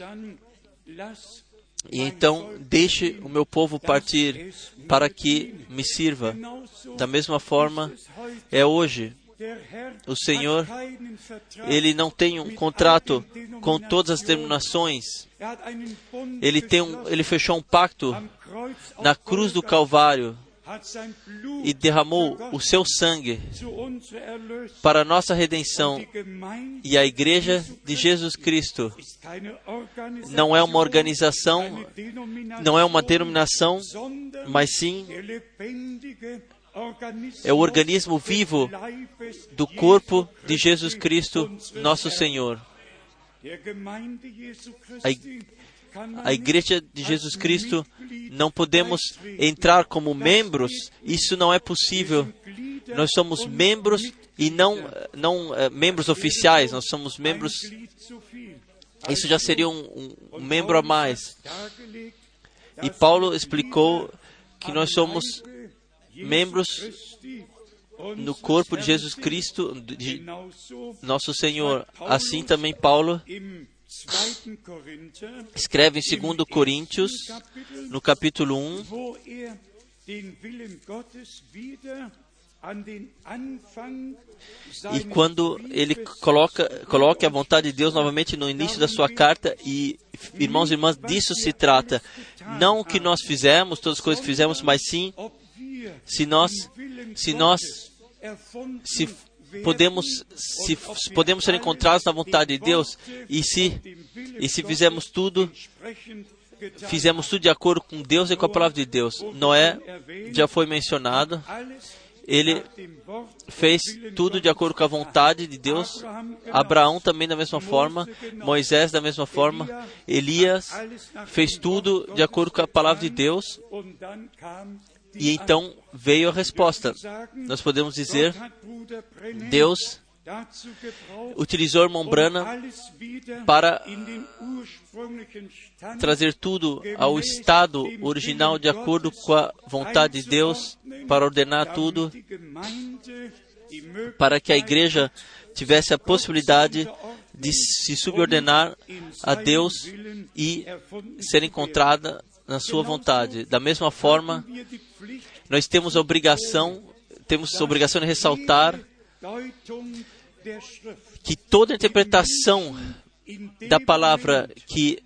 E então deixe o meu povo partir para que me sirva. Da mesma forma é hoje. O Senhor, ele não tem um contrato com todas as denominações. Ele tem um, ele fechou um pacto na cruz do Calvário e derramou o seu sangue para nossa redenção. E a igreja de Jesus Cristo não é uma organização, não é uma denominação, mas sim é o organismo vivo do corpo de Jesus Cristo, nosso. Senhor. A A igreja de Jesus Cristo não podemos entrar como membros, isso não é possível. Nós somos membros e não, não eh, membros oficiais, nós somos membros. Isso já seria um, um- um membro a mais. E Paulo explicou que nós somos membros no corpo de Jesus. Cristo, de nosso Senhor. Assim também Paulo im 2. Korinther, escreve em 2 Coríntios, no capítulo 1, wo er den Willen Gottes wieder an den Anfang e quando ele coloca, coloca a vontade de Deus novamente no início da sua carta, e irmãos e irmãs, disso se trata. Não o que nós fizemos, todas as coisas que fizemos, mas sim se nós, se nós se podemos, se podemos ser encontrados na vontade de Deus, e se, e se fizemos tudo, fizemos tudo de acordo com Deus e com a palavra de Deus. Noé já foi mencionado, ele fez tudo de acordo com a vontade de Deus. Abraão também da mesma forma, Moisés da mesma forma, Elias fez tudo de acordo com a palavra de Deus e então veio a resposta. Nós podemos dizer, Deus utilizou o irmão Branham alles wieder para trazer tudo ao estado original de acordo com a vontade de Deus, para ordenar tudo, para que a igreja tivesse a possibilidade de se subordinar a Deus e ser encontrada na sua vontade. Da mesma forma, nós temos a obrigação, temos a obrigação de ressaltar que toda interpretação da palavra que,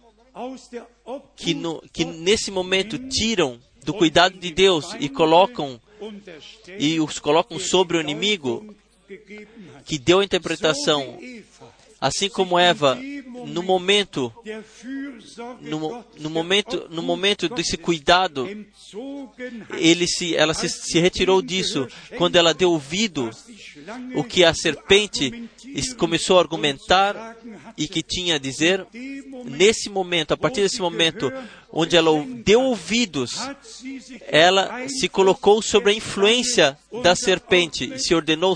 que, no, que nesse momento tiram do cuidado de Deus e colocam e os colocam sobre o inimigo que deu a interpretação, assim como Eva, no momento, no, no momento, no momento desse cuidado, ele se, ela se, se retirou disso. Quando ela deu ouvido o que a serpente começou a argumentar e que tinha a dizer, nesse momento, a partir desse momento, onde ela deu ouvidos, ela se colocou sobre a influência da serpente e se ordenou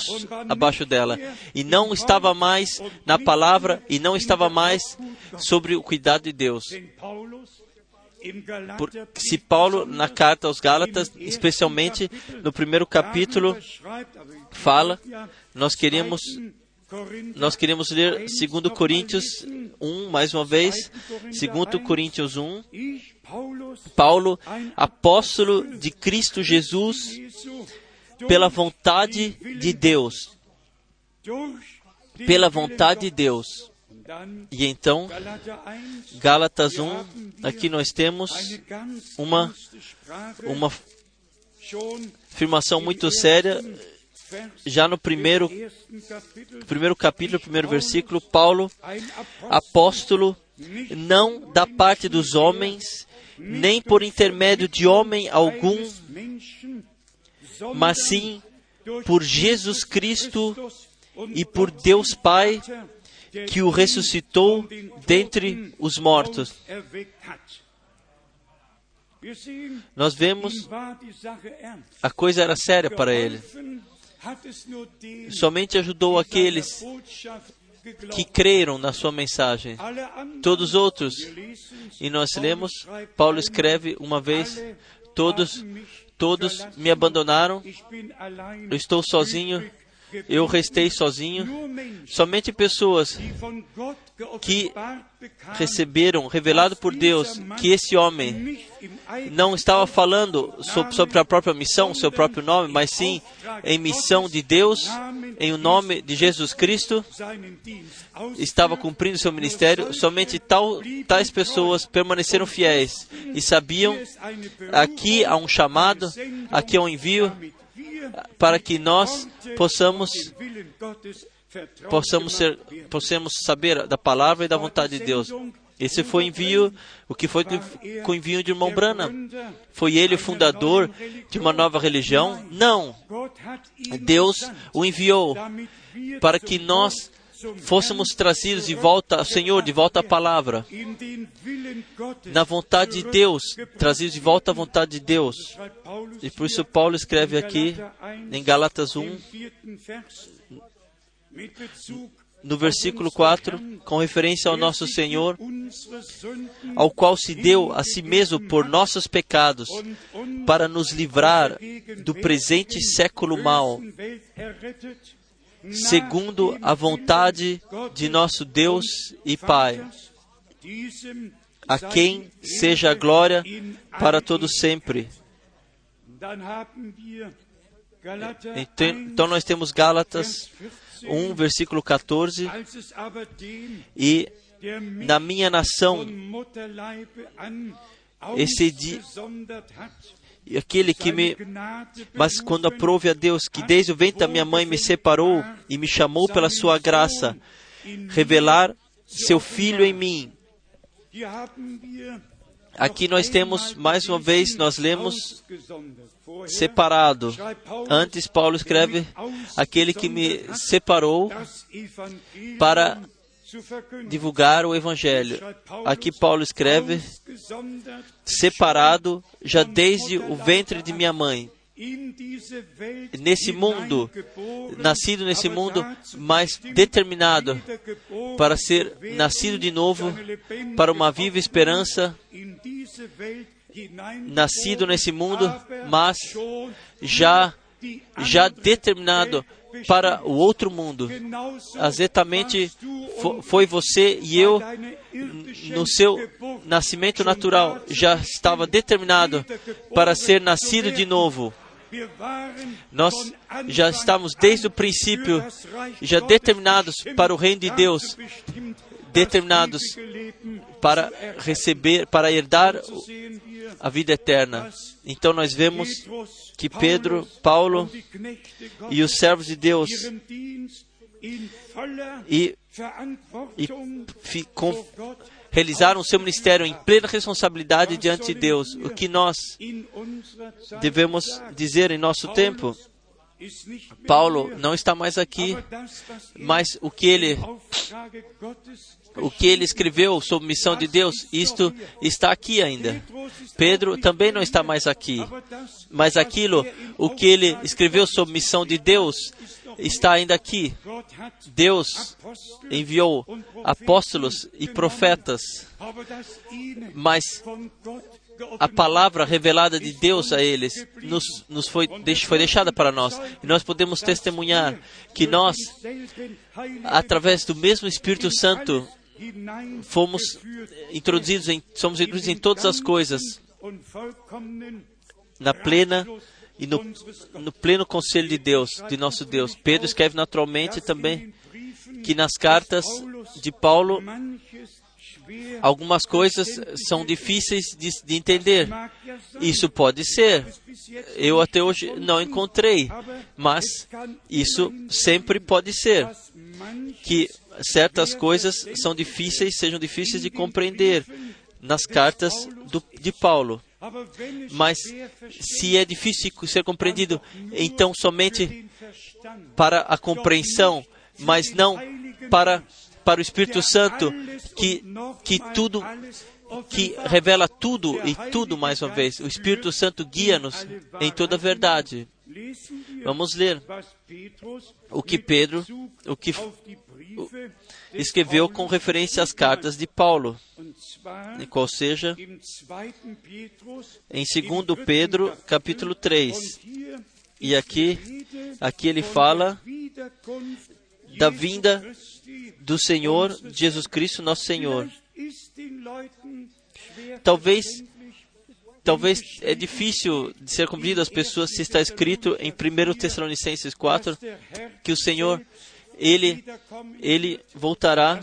abaixo dela. E não estava mais na palavra e não estava mais sobre o cuidado de Deus. Por, se Paulo, na carta aos Gálatas, especialmente no primeiro capítulo, fala, nós queríamos, nós queríamos ler 2 Coríntios 1, mais uma vez, 2 Coríntios 1, Paulo, apóstolo de Cristo Jesus, pela vontade de Deus. Pela vontade de Deus. E então, Gálatas 1, aqui nós temos uma, uma afirmação muito séria. Já no primeiro, primeiro capítulo, primeiro versículo, Paulo, apóstolo, não da parte dos homens, nem por intermédio de homem algum, mas sim por Jesus Cristo e por Deus Pai, que o ressuscitou dentre os mortos. Nós vemos a coisa era séria para ele. Somente ajudou aqueles que creram na sua mensagem. Todos os outros, e nós lemos, Paulo escreve uma vez: todos, todos me abandonaram. Eu estou sozinho eu restei sozinho. Somente pessoas que receberam, revelado por Deus, que esse homem não estava falando sobre a própria missão, seu próprio nome, mas sim em missão de Deus, em o nome de Jesus Cristo, estava cumprindo seu ministério. Somente tal, tais pessoas permaneceram fiéis e sabiam aqui há um chamado, aqui há um envio, para que nós possamos possamos ser possamos saber da palavra e da vontade de Deus. Esse foi envio, o que foi com o envio de irmão Brana? Foi ele o fundador de uma nova religião? Não. Deus o enviou para que nós fôssemos trazidos de volta ao Senhor, de volta à palavra, na vontade de Deus, trazidos de volta à vontade de Deus. E por isso Paulo escreve aqui em Galatas 1, no versículo 4, com referência ao nosso Senhor, ao qual se deu a si mesmo por nossos pecados, para nos livrar do presente século mau, segundo a vontade de nosso Deus e Pai, a quem seja a glória para todo sempre. Então, então nós temos Gálatas 1, versículo 14, e na minha nação, esse dia, aquele que me. Mas quando aprove a Deus que desde o ventre da minha mãe me separou e me chamou pela sua graça, revelar seu filho em mim. Aqui nós temos, mais uma vez, nós lemos separado. Antes, Paulo escreve: aquele que me separou para divulgar o Evangelho. Aqui Paulo escreve: separado já desde o ventre de minha mãe. Nesse mundo, nascido nesse mundo, mas determinado para ser nascido de novo, para uma viva esperança, nascido nesse mundo, mas já já determinado para o outro mundo. Exatamente foi você e eu, no seu nascimento natural, já estava determinado para ser nascido de novo. Nós já estamos desde o princípio já determinados para o reino de Deus, determinados para receber, para herdar a vida eterna. Então nós vemos que Pedro, Paulo e os servos de Deus e, e com, realizaram o seu ministério em plena responsabilidade diante de Deus. O que nós devemos dizer em nosso tempo? Paulo não está mais aqui, mas o que ele o que ele escreveu sob missão de Deus, isto está aqui ainda. Pedro também não está mais aqui. Mas aquilo, o que ele escreveu Gottes sob missão de Deus, está ainda aqui. Deus enviou apóstolos e profetas, mas a palavra revelada de Deus a eles nos, nos foi, foi deixada para nós. E nós podemos testemunhar que nós, através do mesmo Espírito Santo, fomos introduzidos em, somos introduzidos em todas as coisas, na plena e no, no pleno conselho de Deus, de nosso Deus. Pedro escreve naturalmente também que nas cartas de Paulo algumas coisas são difíceis de, de entender. Isso pode ser. Eu até hoje não encontrei, mas isso sempre pode ser. Que certas coisas são difíceis, sejam difíceis de compreender nas cartas do, de Paulo. Mas se é difícil ser compreendido, então somente para a compreensão, mas não para, para o Espírito Santo, que, que tudo, que revela tudo e tudo mais uma vez. O Espírito Santo guia-nos em toda a verdade. Vamos ler o que Pedro, o que escreveu com referência às cartas de Paulo, qual seja im 2. Petrus em im 2 dritten Pedro, capítulo 3. Und hier E aqui, aqui ele fala da vinda do Senhor Jesus Cristo, nosso Senhor. Talvez Talvez é difícil de ser compreendido às pessoas se está escrito em 1 Tessalonicenses 4 dass der Herr que o Senhor ele ele voltará,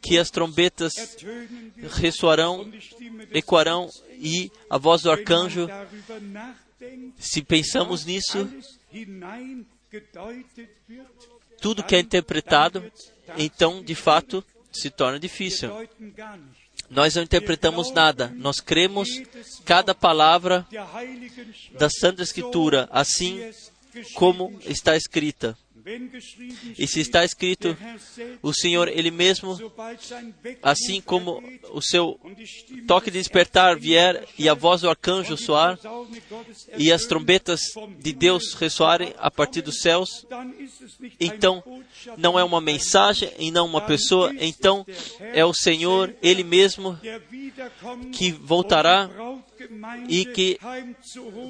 que as trombetas ressoarão, ecoarão e a voz do arcanjo. Se pensamos nisso, tudo que é interpretado, então de fato se torna difícil. Nós não interpretamos nada, nós cremos cada palavra da Santa Escritura, assim como está escrita. E se está escrito, o Senhor, Ele mesmo, assim como o seu toque de des despertar vier e a voz do arcanjo soar e as trombetas de Deus ressoarem a partir dos céus, então não é uma mensagem e não uma pessoa, então é o Senhor, Ele mesmo, que voltará e que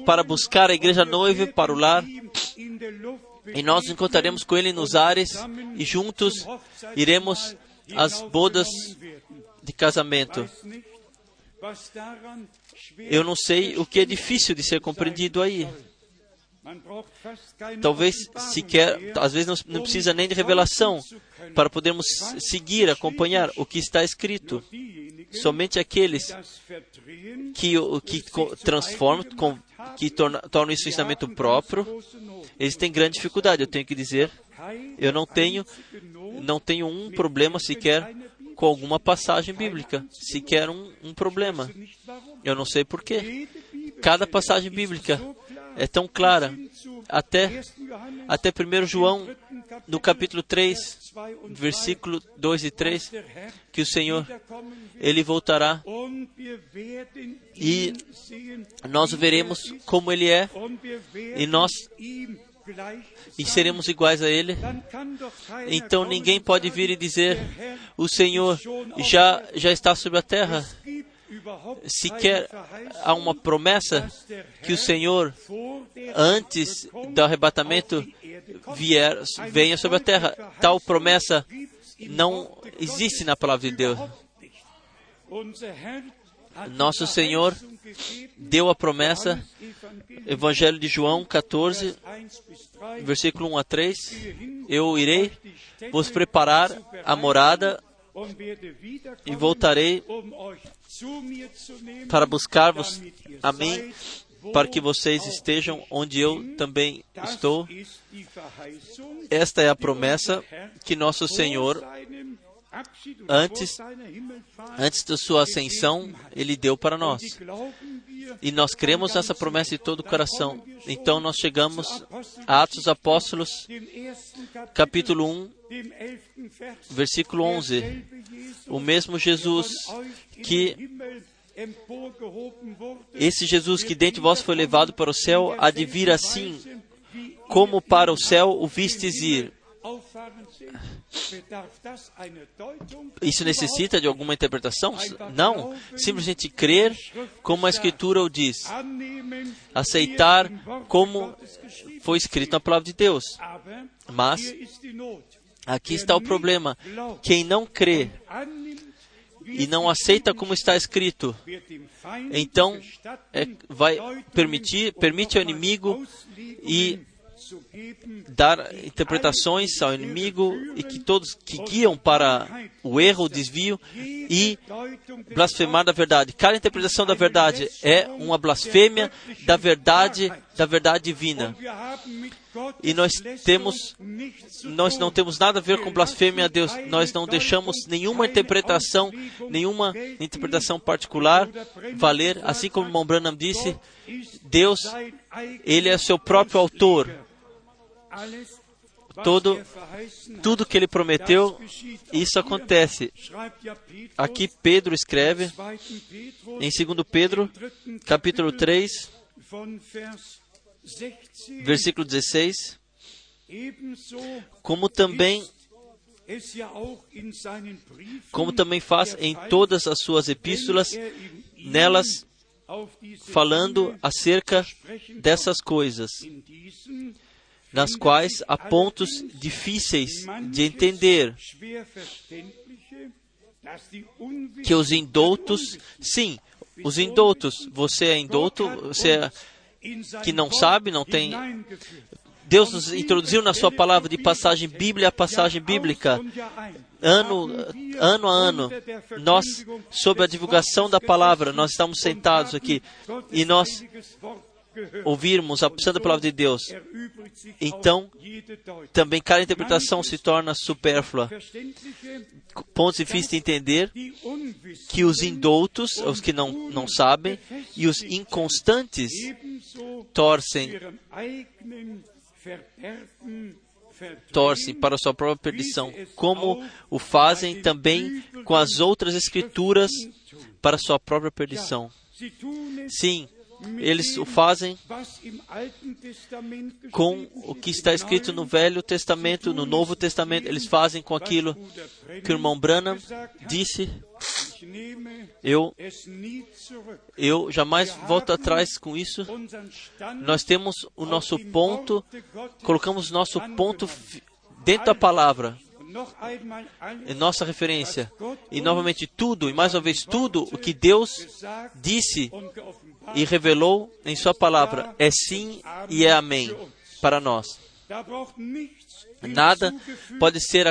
para buscar a igreja noiva para o lar, e nós encontraremos com Ele nos ares e juntos iremos às bodas de casamento. Eu não sei o que é difícil de ser compreendido aí. Talvez sequer, às vezes não, precisa nem de revelação para podermos seguir, acompanhar o que está escrito. Somente aqueles que, que transformam, que torna, tornam isso um ensinamento próprio, eles têm grande dificuldade. Eu tenho que dizer, eu não tenho, não tenho um problema sequer com alguma passagem bíblica, sequer um, um problema. Eu não sei porquê. Cada passagem bíblica é tão clara, até, até 1 João, no capítulo 3, versículo 2 e 3, que o Senhor, Ele voltará e nós veremos como Ele é e nós e seremos iguais a Ele. Então ninguém pode vir e dizer: O Senhor já, já está sobre a terra. Sequer há uma promessa que o Senhor, antes do arrebatamento, vier, venha sobre a terra. Tal promessa não existe na palavra de Deus. Nosso Senhor deu a promessa, Evangelho de João 14, versículo 1 a 3: Eu irei vos preparar a morada e voltarei para buscar-vos a mim, para que vocês estejam onde eu também estou. Esta é a promessa que nosso Senhor, antes, antes da sua ascensão, ele deu para nós. E nós cremos nessa promessa de todo o coração. Então nós chegamos a Atos dos Apóstolos, capítulo 1, versículo 11. O mesmo Jesus que esse Jesus que dentre vós foi levado para o céu, há de vir assim, como para o céu o vistes ir. Isso necessita de alguma interpretação? Não. Simplesmente crer como a Escritura o diz. Aceitar como foi escrito na palavra de Deus. Mas aqui está o problema. Quem não crê e não aceita como está escrito, então é, vai permitir, permite ao inimigo e dar interpretações ao inimigo e que todos que guiam para o erro, o desvio e blasfemar da verdade. Cada interpretação da verdade é uma blasfêmia da verdade, da verdade divina. E nós temos, nós não temos nada a ver com blasfêmia a Deus. Nós não deixamos nenhuma interpretação, nenhuma interpretação particular valer. Assim como o irmão Branham disse, Deus, Ele é seu próprio autor todo, tudo que ele prometeu, isso acontece. Aqui Pedro escreve, em 2 Pedro, capítulo 3, versículo 16, como também como também faz em todas as suas epístolas, nelas falando acerca dessas coisas nas quais há pontos difíceis de entender. Que os indoutos, sim, os indoutos, você é indouto, você é, que não sabe, não tem. Deus nos introduziu na sua palavra de passagem bíblia a passagem bíblica, ano, ano a ano. Nós, sob a divulgação da palavra, nós estamos sentados aqui e nós ouvirmos a santa palavra de Deus, então também cada interpretação se torna supérflua. Ponto difícil de entender que os indoutos, os que não, não sabem, e os inconstantes torcem torcem para a sua própria perdição, como o fazem também com as outras escrituras para a sua própria perdição. Sim, eles o fazem com o que está escrito no Velho Testamento, no Novo Testamento. Eles fazem com aquilo que o irmão Branham disse. Eu, eu jamais volto atrás com isso. Nós temos o nosso ponto, colocamos nosso ponto dentro da palavra nossa referência. E novamente tudo, e mais uma vez tudo, o que Deus disse e revelou em Sua palavra é sim e é amém para nós. Nada pode ser,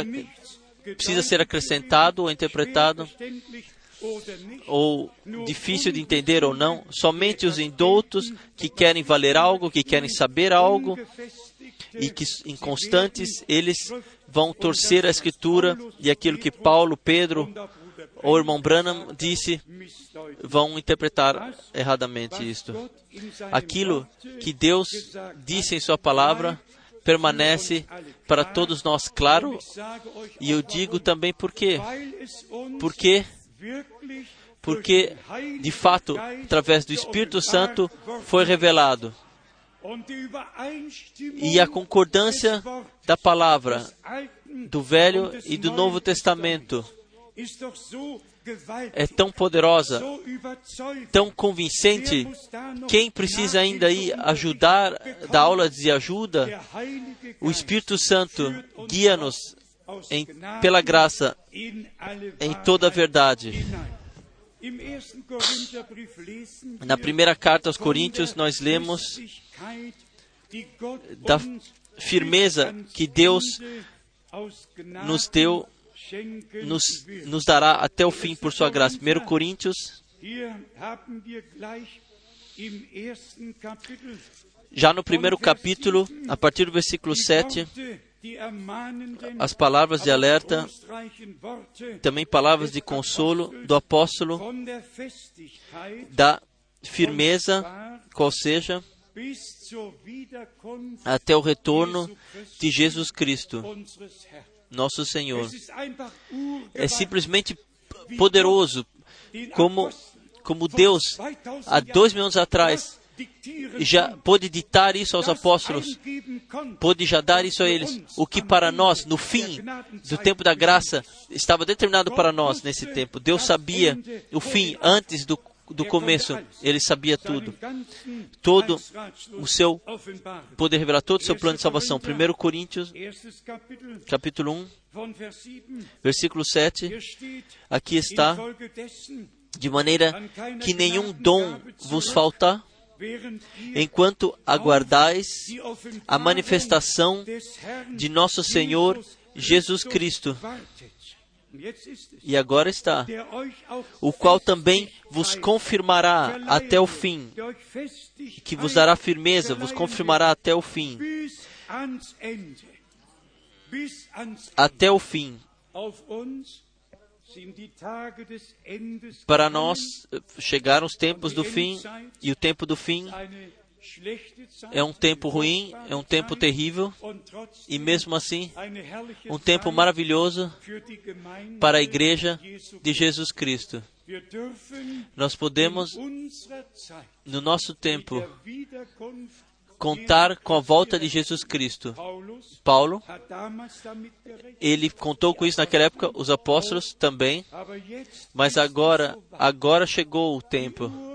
precisa ser acrescentado ou interpretado ou difícil de entender ou não, somente os indoutos que querem valer algo, que querem saber algo e que inconstantes eles vão torcer a escritura e aquilo que Paulo, Pedro ou irmão Branham disse, vão interpretar erradamente isto. Aquilo que Deus disse em Sua palavra permanece para todos nós claro, e eu digo também por quê. Porque, porque de fato, através do Espírito Santo, foi revelado. E a concordância da palavra do Velho e do Novo Testamento é tão poderosa, tão convincente. Quem precisa ainda ir ajudar, dar aula de ajuda? O Espírito Santo guia-nos pela graça em toda a verdade. Na primeira carta aos Coríntios, nós lemos da firmeza que Deus nos deu nos, nos dará até o fim por sua graça. 1 Coríntios, já no primeiro capítulo, a partir do versículo 7, as palavras de alerta, também palavras de consolo do apóstolo, da firmeza, qual seja, até o retorno de Jesus Cristo. Nosso Senhor. É simplesmente poderoso, como, como Deus, 2000 há dois mil anos atrás, já pôde ditar isso aos apóstolos, pôde já dar isso a eles. O que para nós, no fim do tempo da graça, estava determinado para nós nesse tempo. Deus sabia o fim antes do, do começo. Ele sabia tudo. Todo o seu poder revelar todo o seu plano de salvação. 1 Coríntios, capítulo 1, von Vers 7. versículo 7. Hier steht, Aqui está, de maneira que nenhum dom vos faltar, enquanto aguardais a manifestação de nosso Senhor Jesus Cristo. E agora está, o qual também vos confirmará até o fim, que vos dará firmeza, vos confirmará até o fim, até o fim. Para nós eh, chegaram os tempos do fim, e o tempo do fim é um tempo ruim, é um tempo terrível, e mesmo assim, um tempo maravilhoso para a igreja de Jesus Cristo. Nós podemos, no nosso tempo, contar com a volta de Jesus Cristo. Paulo, ele contou com isso naquela época, os apóstolos também, mas agora, agora chegou o tempo.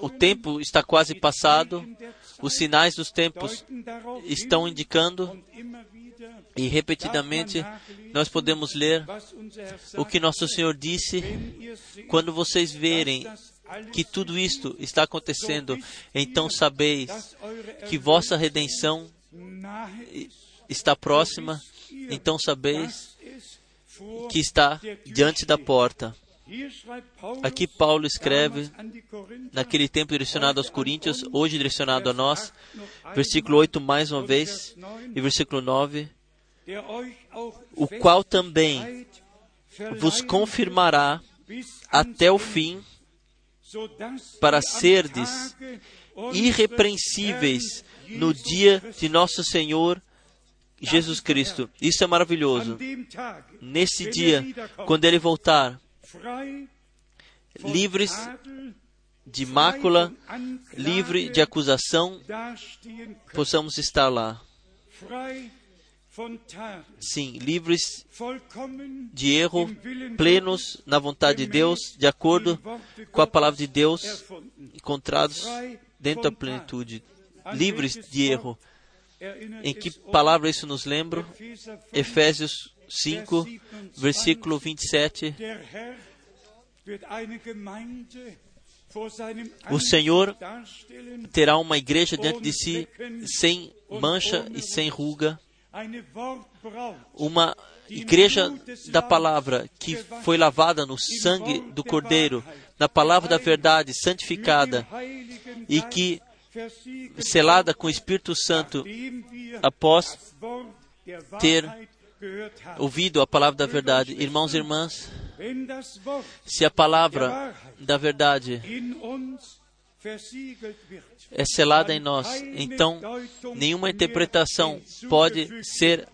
O tempo está quase passado, os sinais dos tempos estão indicando e repetidamente nós podemos ler o que nosso Senhor disse quando vocês verem que tudo isto está acontecendo, então sabeis que vossa redenção está próxima, então sabeis que está diante da porta. Aqui Paulo escreve, naquele tempo direcionado aos Coríntios, hoje direcionado a nós, versículo 8 mais uma vez, e versículo 9, der euch auch o qual também vos confirmará até o fim, para serdes irrepreensíveis no dia de nosso Senhor Jesus Cristo. Isso é maravilhoso. Nesse dia, quando ele voltar, livres de mácula, livre de acusação, possamos estar lá. Sim, livres de erro, plenos na vontade de Deus, de acordo com a palavra de Deus, encontrados dentro da plenitude, livres de erro. Em que palavra isso nos lembra? Epheser 5, Efésios 5, versículo 27. Der Herr wird eine Gemeinde vor seinem O Senhor terá uma igreja diante de si sem mancha e sem ruga, uma igreja da palavra que foi lavada no sangue do Cordeiro, na palavra da verdade, santificada e que selada com o Espírito Santo após ter. Ouvido a palavra da verdade. Irmãos e irmãs, se a palavra da verdade é selada em nós, então nenhuma interpretação pode ser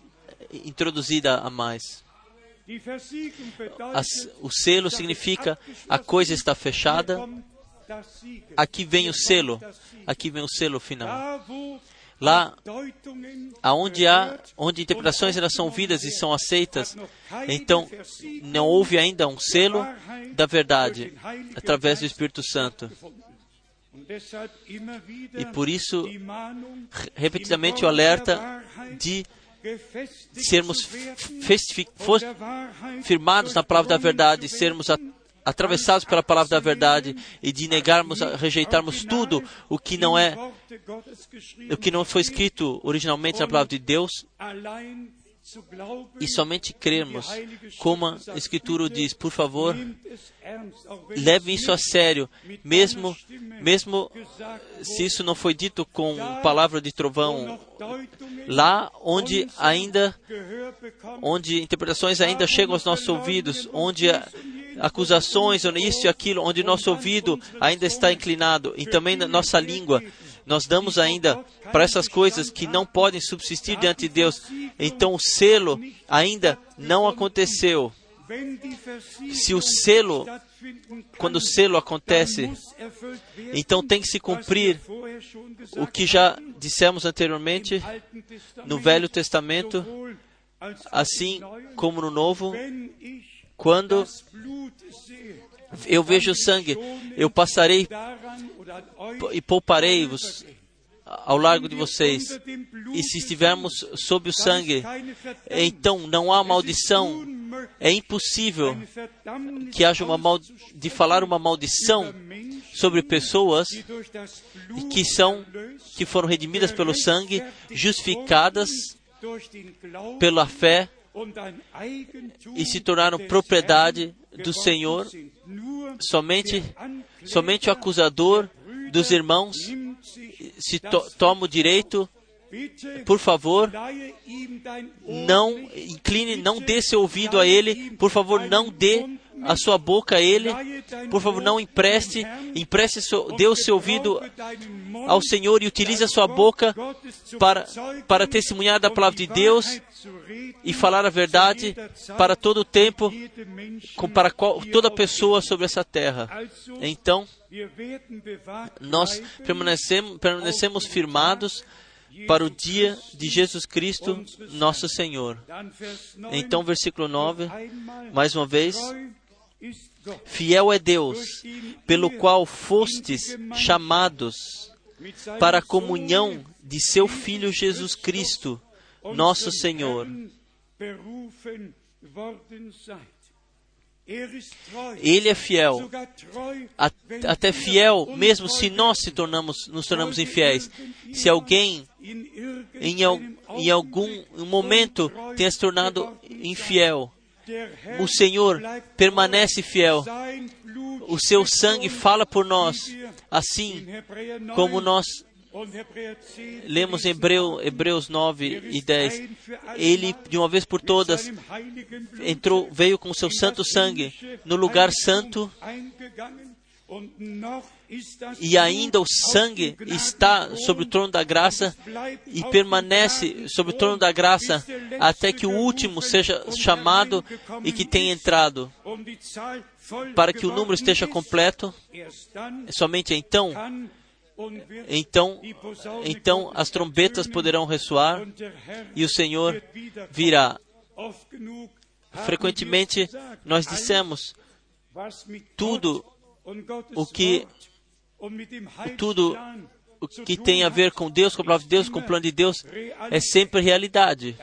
introduzida a mais. o selo significa a coisa está fechada, aqui vem o selo, aqui vem o selo final. Lá aonde há, onde interpretações elas são ouvidas e são aceitas, então não houve ainda um selo da verdade através do Espírito Santo. E por isso, repetidamente o alerta de sermos firmados na palavra da verdade, sermos a- werden, atravessados pela palavra da verdade e de negarmos, rejeitarmos tudo o que não é, o que não foi escrito originalmente na palavra de Deus e somente crermos, como a Escritura diz, por favor, leve isso a sério, mesmo, mesmo se isso não foi dito com palavra de trovão, lá onde ainda, onde interpretações ainda chegam aos nossos ouvidos, onde acusações, ou isso e aquilo, onde nosso ouvido ainda está inclinado, e também na nossa língua, nós damos ainda para essas coisas que não podem subsistir diante de Deus. Então o selo ainda não aconteceu. Se o selo, quando o selo acontece, então tem que se cumprir o que já dissemos anteriormente no Velho Testamento, assim como no Novo. Quando eu vejo sangue, eu passarei e pouparei-vos ao largo de vocês. E se estivermos sob o sangue, então não há maldição. É impossível que haja uma mal de falar uma maldição sobre pessoas que são que foram redimidas pelo sangue, justificadas pela fé e se tornaram propriedade do Senhor. Somente, somente o acusador dos irmãos se to toma o direito. Por favor, não incline, não dê seu ouvido a ele. Por favor, não dê a sua boca a ele. Por favor, não empreste, empreste seu, dê o seu ouvido ao Senhor e utilize a sua boca para, para testemunhar da palavra de Deus e falar a verdade para todo o tempo, para qual, toda pessoa sobre essa terra. Então, nós permanecemos, permanecemos firmados para o dia de Jesus Cristo, nosso Senhor. Então, versículo 9, mais uma vez. Fiel é Deus, pelo qual fostes chamados para a comunhão de seu Filho Jesus Cristo, nosso Senhor. Ele é fiel, até fiel, mesmo se nós se tornamos, nos tornamos infiéis. Se alguém em, em algum momento tenha se tornado infiel, o Senhor permanece fiel. O seu sangue fala por nós, assim como nós lemos em Hebreu, Hebreus 9 e 10. Ele, de uma vez por todas, entrou, veio com o seu santo sangue no lugar santo e ainda o sangue está sobre o trono da graça e permanece sobre o trono da graça até que o último seja chamado e que tenha entrado. Para que o número esteja completo, somente então então, então as trombetas poderão ressoar e o Senhor virá. Frequentemente nós dissemos tudo o que tudo o que tem a ver com Deus, com a palavra de Deus, com o plano de Deus, é sempre realidade.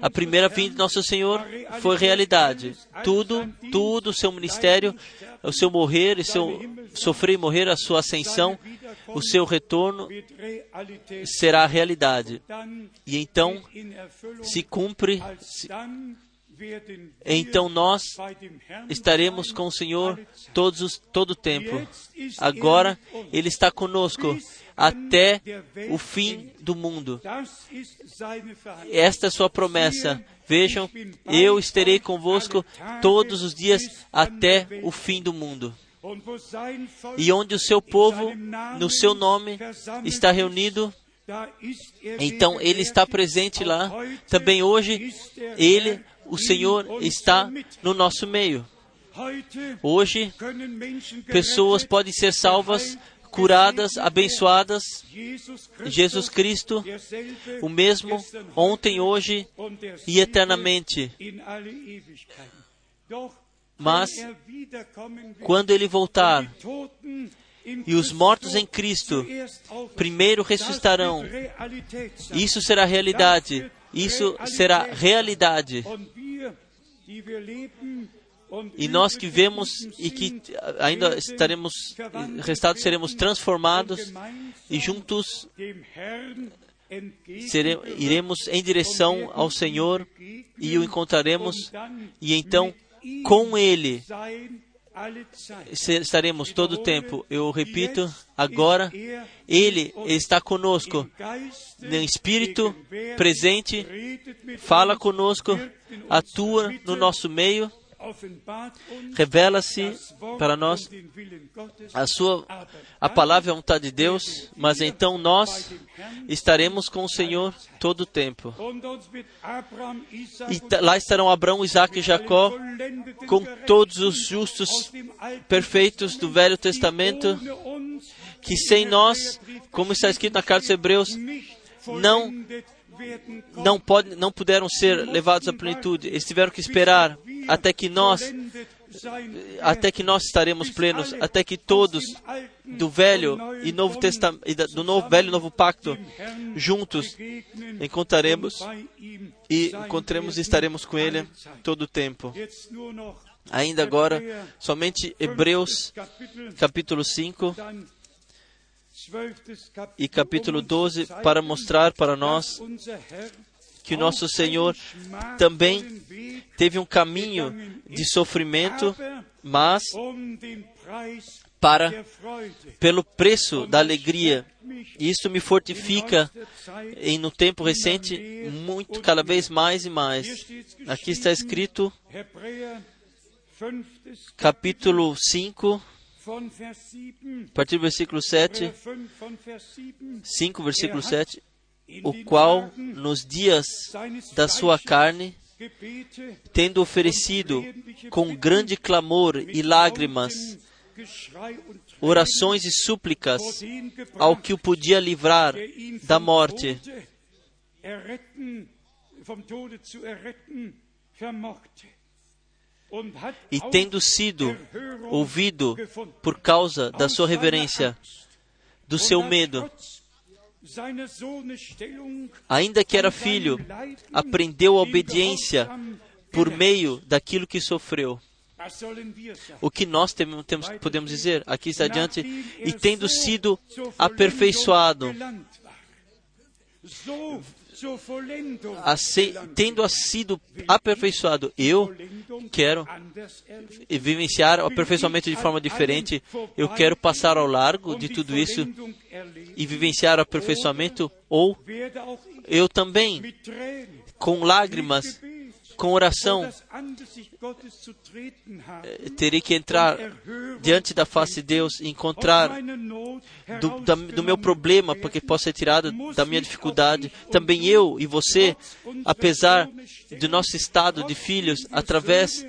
A primeira vinda de nosso Senhor foi realidade. Tudo, tudo, o seu ministério, o seu morrer, o seu sofrer e morrer, a sua ascensão, o seu retorno será realidade. E então se cumpre, se, então nós estaremos com o Senhor todos os, todo o tempo. Agora Ele está conosco até o fim do mundo. Esta é a sua promessa. Vejam, eu estarei convosco todos os dias até o fim do mundo. E onde o seu povo, no seu nome, está reunido, então ele está presente lá. Também hoje, ele o Senhor está no nosso meio. Hoje, pessoas podem ser salvas, curadas, abençoadas. Jesus Cristo, o mesmo ontem, hoje e eternamente. Mas, quando Ele voltar, e os mortos em Cristo primeiro ressuscitarão. Isso será realidade. Isso será realidade. E nós que vemos e que ainda estaremos, restados seremos transformados e juntos iremos em direção ao Senhor e o encontraremos e então com Ele estaremos todo o tempo. Eu repito, agora Ele está conosco, no Espírito presente, fala conosco, atua no nosso meio Revela-se para nós a sua a palavra é a vontade de Deus, mas então nós estaremos com o Senhor todo o tempo. E lá estarão Abraão, Isaac e Jacó com todos os justos perfeitos do Velho Testamento, que sem nós, como está escrito na carta dos Hebreus, não. Não, não puderam ser levados à plenitude. Eles tiveram que esperar até que nós, até que nós estaremos plenos, até que todos do Velho e Novo Testamento, do novo, Velho e Novo Pacto, juntos encontraremos e encontremos e estaremos com Ele todo o tempo. Ainda agora, somente Hebreus capítulo 5 dann 12. Kapitel, e capítulo um uns 12 zu zeigen, para mostrar para nós que nosso Senhor também teve um caminho de sofrimento, mas para pelo preço da alegria. E Isso me fortifica em no tempo recente muito cada vez mais e mais. Aqui está escrito Hebräer 5. capítulo 5, von Vers 7. A partir do versículo 7, Hebräer 5 von Vers 7. 5 versículo 7, In o qual nos dias da sua carne, tendo oferecido com grande clamor e lágrimas, orações e súplicas ao que o podia livrar da morte, e tendo sido ouvido por causa da sua reverência, do seu medo, ainda que era filho, aprendeu a obediência por meio daquilo que sofreu. O que nós temos, podemos dizer? Aqui está adiante, e tendo sido aperfeiçoado, ace- tendo sido aperfeiçoado, eu quero vivenciar o aperfeiçoamento de forma diferente. Eu quero passar ao largo de tudo isso e vivenciar o aperfeiçoamento, ou eu também, com lágrimas, com oração, eh, terei que entrar diante da face de Deus e encontrar do, da- do meu problema, porque possa ser tirado da minha dificuldade. Também eu e você, apesar do nosso estado de filhos, através,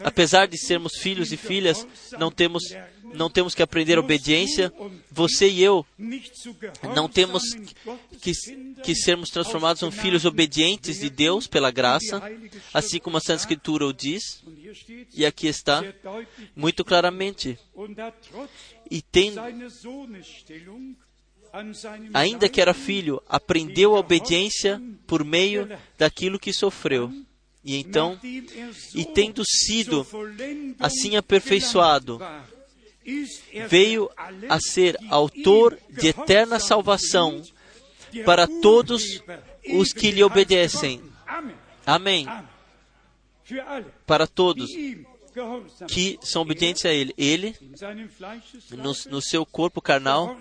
apesar de sermos filhos e filhas, não temos, não temos que aprender obediência. Você e eu não temos que, que sermos transformados em filhos obedientes de Deus pela graça, assim como a Santa Escritura o diz, e aqui está muito claramente. E tem, ainda que era filho, aprendeu a obediência por meio daquilo que sofreu. E então, e tendo sido assim aperfeiçoado, veio a ser autor de eterna salvação para todos os que lhe obedecem. Amém. Para todos que são obedientes a Ele. Ele, no, no seu corpo carnal,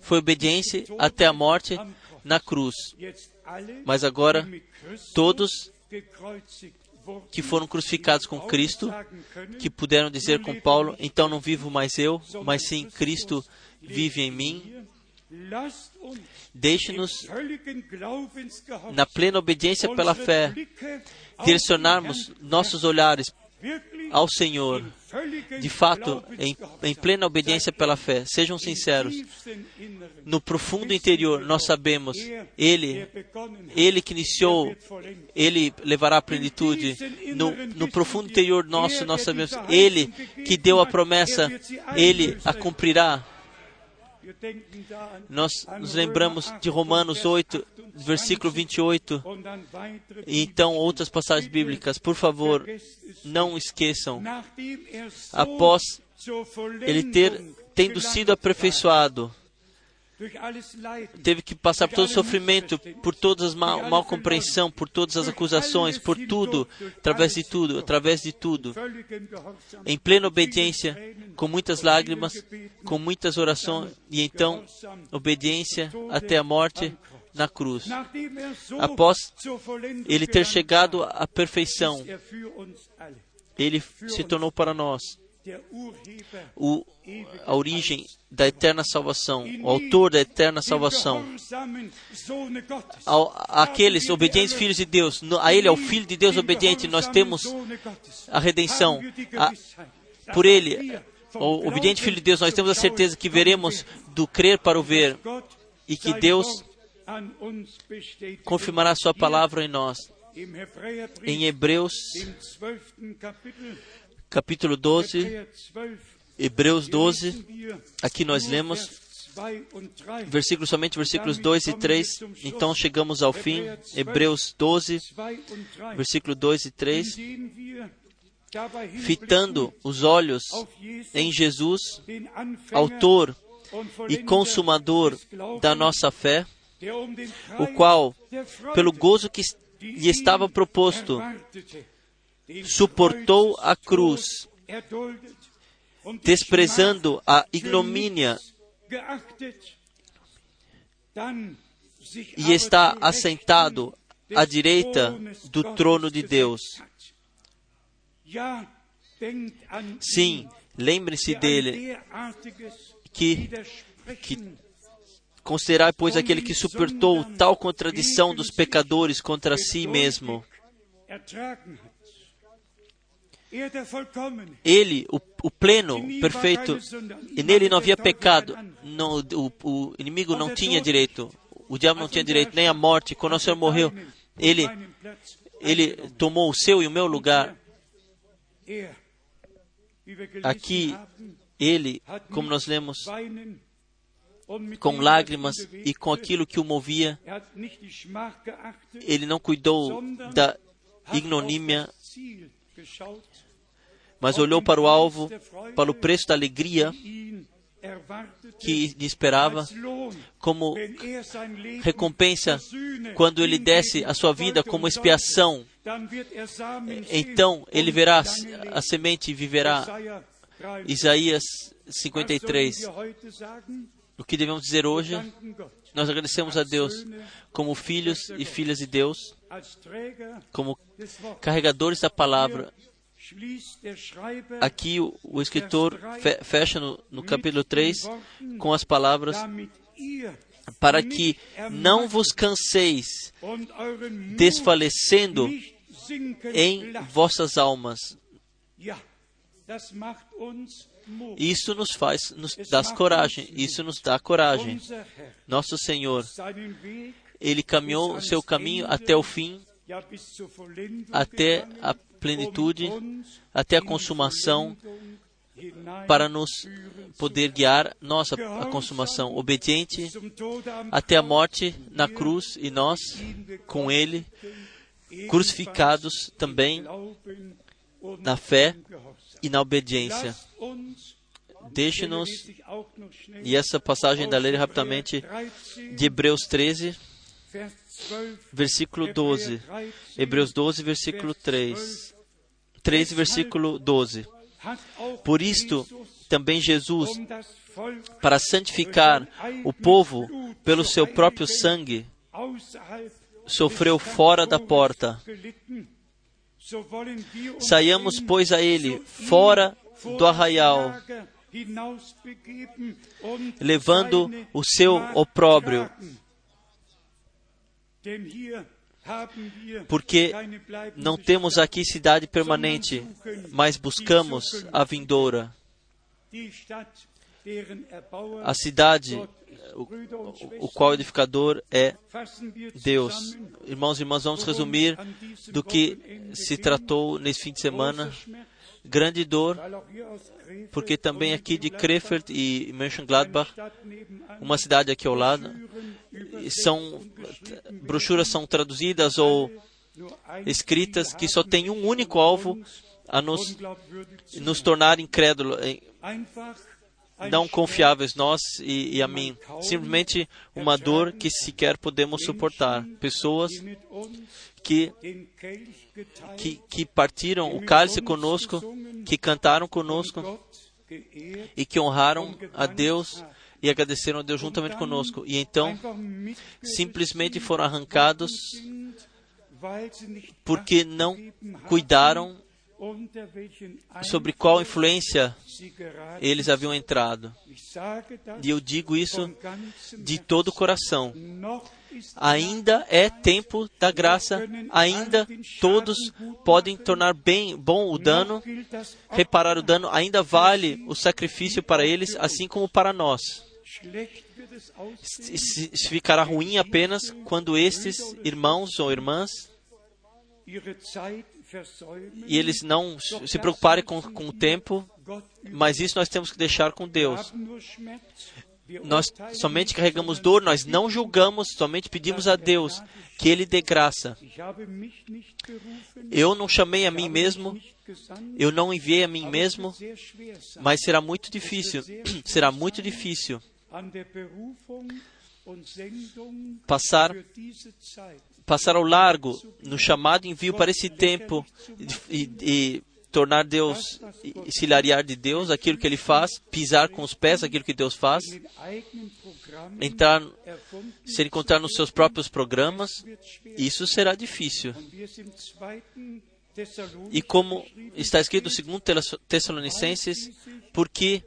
foi obediente até a morte na cruz. Mas agora, todos que foram crucificados com Cristo, que puderam dizer com Paulo: então não vivo mais eu, mas sim Cristo vive em mim. Deixe-nos, na plena obediência pela fé, direcionarmos nossos olhares ao Senhor, de fato, em, em plena obediência pela fé. Sejam sinceros. No profundo interior, nós sabemos, Ele, Ele que iniciou, Ele levará à plenitude. No, no profundo interior nosso, nós sabemos, Ele que deu a promessa, Ele a cumprirá. Nós nos lembramos de Romanos 8, versículo 28, e então outras passagens bíblicas. Por favor, não esqueçam. Após ele ter tendo sido aperfeiçoado, teve que passar por todo o sofrimento, por todas as mal, mal compreensão, por todas as acusações, por tudo, através de tudo, através de tudo, em plena obediência, com muitas lágrimas, com muitas orações, e então obediência até a morte na cruz. Após ele ter chegado à perfeição, Ele se tornou para nós o, a origem da eterna salvação, o autor da eterna salvação. aqueles obedientes filhos de Deus, a Ele, ao Filho de Deus obediente, nós temos a redenção. A- por Ele, o obediente Filho de Deus, nós temos a certeza que veremos do crer para o ver e que Deus confirmará Sua palavra em nós. Em Hebreus, capítulo 12, Hebreus 12, aqui nós lemos versículos, somente versículos 2 e 3. Então chegamos ao fim. Hebreus 12, versículo 2 e 3. Fitando os olhos em Jesus, autor e consumador da nossa fé, o qual, pelo gozo que lhe estava proposto, suportou a cruz, desprezando a ignomínia, e está assentado à direita do trono de Deus. Sim, lembre-se dele, que, que considerai, pois, aquele que suportou tal contradição dos pecadores contra si mesmo. Ele, o, o pleno, perfeito, e nele não havia pecado. Não, o, o inimigo não tinha direito. O diabo não tinha direito, nem a morte. Quando o Senhor morreu, ele, ele tomou o seu e o meu lugar. Aqui, ele, como nós lemos, com lágrimas e com aquilo que o movia, ele não cuidou da ignomínia, mas olhou para o alvo, para o preço da alegria que lhe esperava, como recompensa quando ele desce a sua vida como expiação. Então ele verá a semente e viverá. Isaías 53. O que devemos dizer hoje? Nós agradecemos a Deus como filhos e filhas de Deus, como carregadores da palavra. Aqui o, escritor fe, fecha no, no capítulo 3 com as palavras: Para que não vos canseis, desfalecendo em vossas almas. Isso nos faz, nos dá coragem, isso nos dá coragem. Nosso Senhor, Ele caminhou o seu caminho até o fim, até a plenitude, até a consumação, para nos poder guiar nossa a consumação, obediente até a morte na cruz e nós com Ele crucificados também na fé e na obediência. Deixe-nos, e essa passagem da lei rapidamente, de Hebreus 13, versículo 12. Hebreus 12, versículo 3. 13, versículo 12. Por isto, também Jesus, para santificar o povo pelo seu próprio sangue, sofreu fora da porta. Saiamos, pois, a ele fora do arraial, levando o seu opróbrio, porque não temos aqui cidade permanente, mas buscamos a vindoura. A cidade, o, o qual edificador é Deus. Irmãos e irmãs, vamos resumir do que se tratou nesse fim de semana. Grande dor, porque também aqui de Krefeld e Mönchengladbach, uma cidade aqui ao lado, são brochuras são traduzidas ou escritas que só tem um único alvo a nos nos tornar incrédulos, não confiáveis nós e, e a mim. Simplesmente uma dor que sequer podemos suportar. Pessoas que, que, que partiram o cálice conosco, que cantaram conosco e que honraram a Deus e agradeceram a Deus juntamente conosco. E então, simplesmente foram arrancados porque não cuidaram sobre qual influência eles haviam entrado. E eu digo isso de todo o coração. Ainda é tempo da graça, ainda todos podem tornar bem bom o dano, reparar o dano, ainda vale o sacrifício para eles, assim como para nós. Se- ficará ruim apenas quando estes irmãos ou irmãs. E eles não se preocuparem com, com o tempo, mas isso nós temos que deixar com Deus. Nós somente carregamos dor, nós não julgamos, somente pedimos a Deus que Ele dê graça. Eu não chamei a mim mesmo, eu não enviei a mim mesmo, mas será muito difícil, (clears throat) será muito difícil passar passar ao largo no chamado envio para esse tempo e, e- tornar Deus se hilariar de Deus, aquilo que Ele faz, pisar com os pés aquilo que Deus faz, entrar, se encontrar nos seus próprios programas, isso será difícil. E como está escrito segundo Tessalonicenses, porque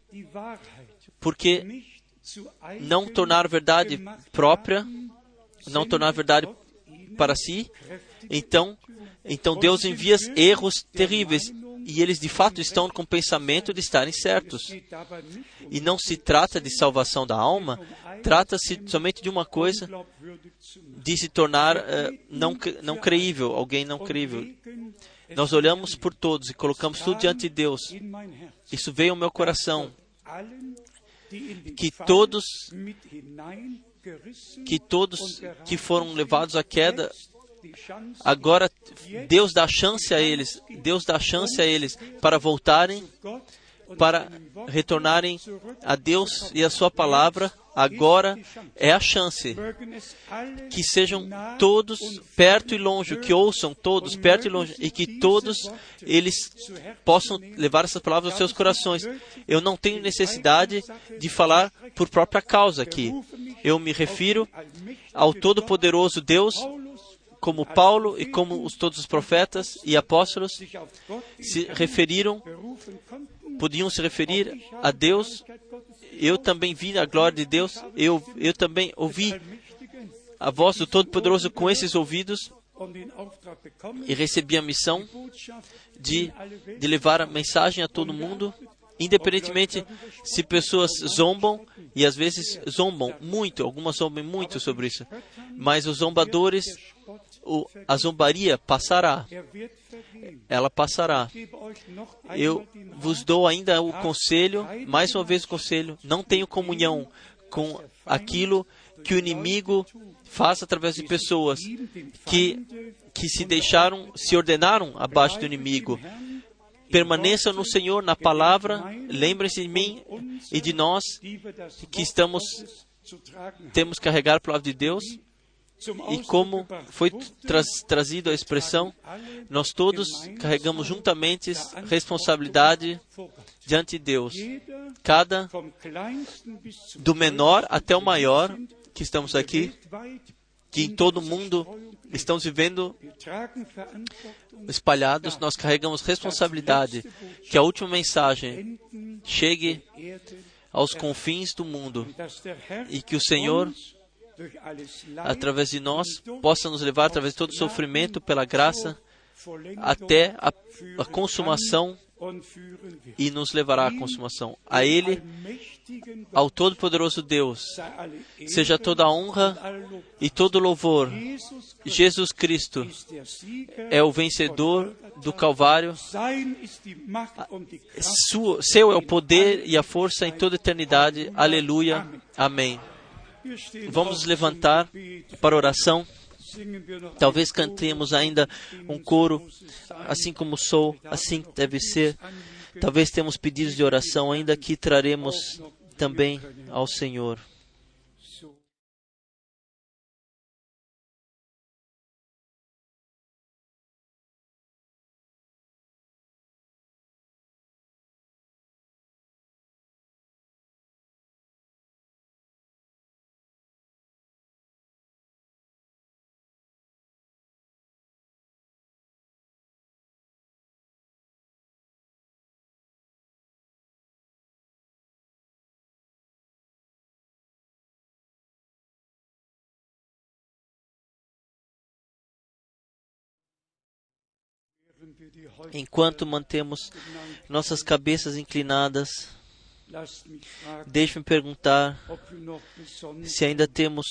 porque não tornar verdade própria, não tornar verdade para si, então então Deus envia erros terríveis e eles de fato estão com o pensamento de estarem certos. E não se trata de salvação da alma, trata-se somente de uma coisa de se tornar eh, não, não creível, alguém não creível. Nós olhamos por todos e colocamos tudo diante de Deus. Isso veio ao meu coração, Que todos que todos que foram levados à queda, agora Deus dá chance a eles, Deus dá chance a eles para voltarem, para retornarem a Deus e a sua palavra. Agora é a chance. Que sejam todos perto e longe, que ouçam todos perto e longe, e que todos eles possam levar essas palavras aos seus corações. Eu não tenho necessidade de falar por própria causa aqui. Eu me refiro ao Todo-Poderoso Deus, como Paulo e como os, todos os profetas e apóstolos se referiram. Podiam se referir a Deus. Eu também vi a glória de Deus, eu, eu também ouvi a voz do Todo-Poderoso com esses ouvidos e recebi a missão de, de levar a mensagem a todo mundo, independentemente se pessoas zombam, e às vezes zombam muito, algumas zombam muito sobre isso, mas os zombadores, o, a zombaria passará. Ela passará. Eu vos dou ainda o conselho, mais uma vez o conselho, não tenho comunhão com aquilo que o inimigo faz através de pessoas que, que se deixaram, se ordenaram abaixo do inimigo. Permaneçam no Senhor, na palavra, lembrem-se de mim e de nós que estamos, temos que carregar a palavra de Deus e como foi traz, trazido a expressão, nós todos carregamos juntamente responsabilidade diante de Deus. Cada do menor até o maior que estamos aqui, que em todo o mundo estamos vivendo espalhados, nós carregamos responsabilidade que a última mensagem chegue aos confins do mundo e que o Senhor, através de nós, possa nos levar através de todo o sofrimento pela graça até a, a consumação e nos levará à consumação. A Ele, ao Todo-Poderoso Deus, seja toda a honra e todo louvor. Jesus Cristo é o vencedor do Calvário. Seu é o poder e a força em toda a eternidade. Aleluia. Amém. Vamos levantar para oração. Talvez cantemos ainda um coro, assim como sou, assim deve ser. Talvez temos pedidos de oração ainda que traremos também ao Senhor. Enquanto mantemos nossas cabeças inclinadas, deixe-me perguntar se ainda temos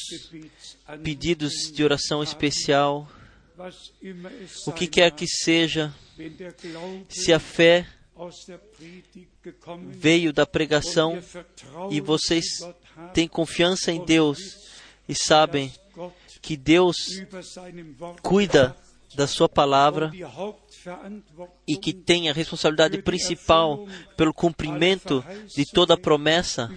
pedidos de oração especial, o que quer que seja, se a fé veio da pregação e vocês têm confiança em Deus e sabem que Deus cuida da sua palavra e que tem a responsabilidade principal pelo cumprimento de toda a promessa,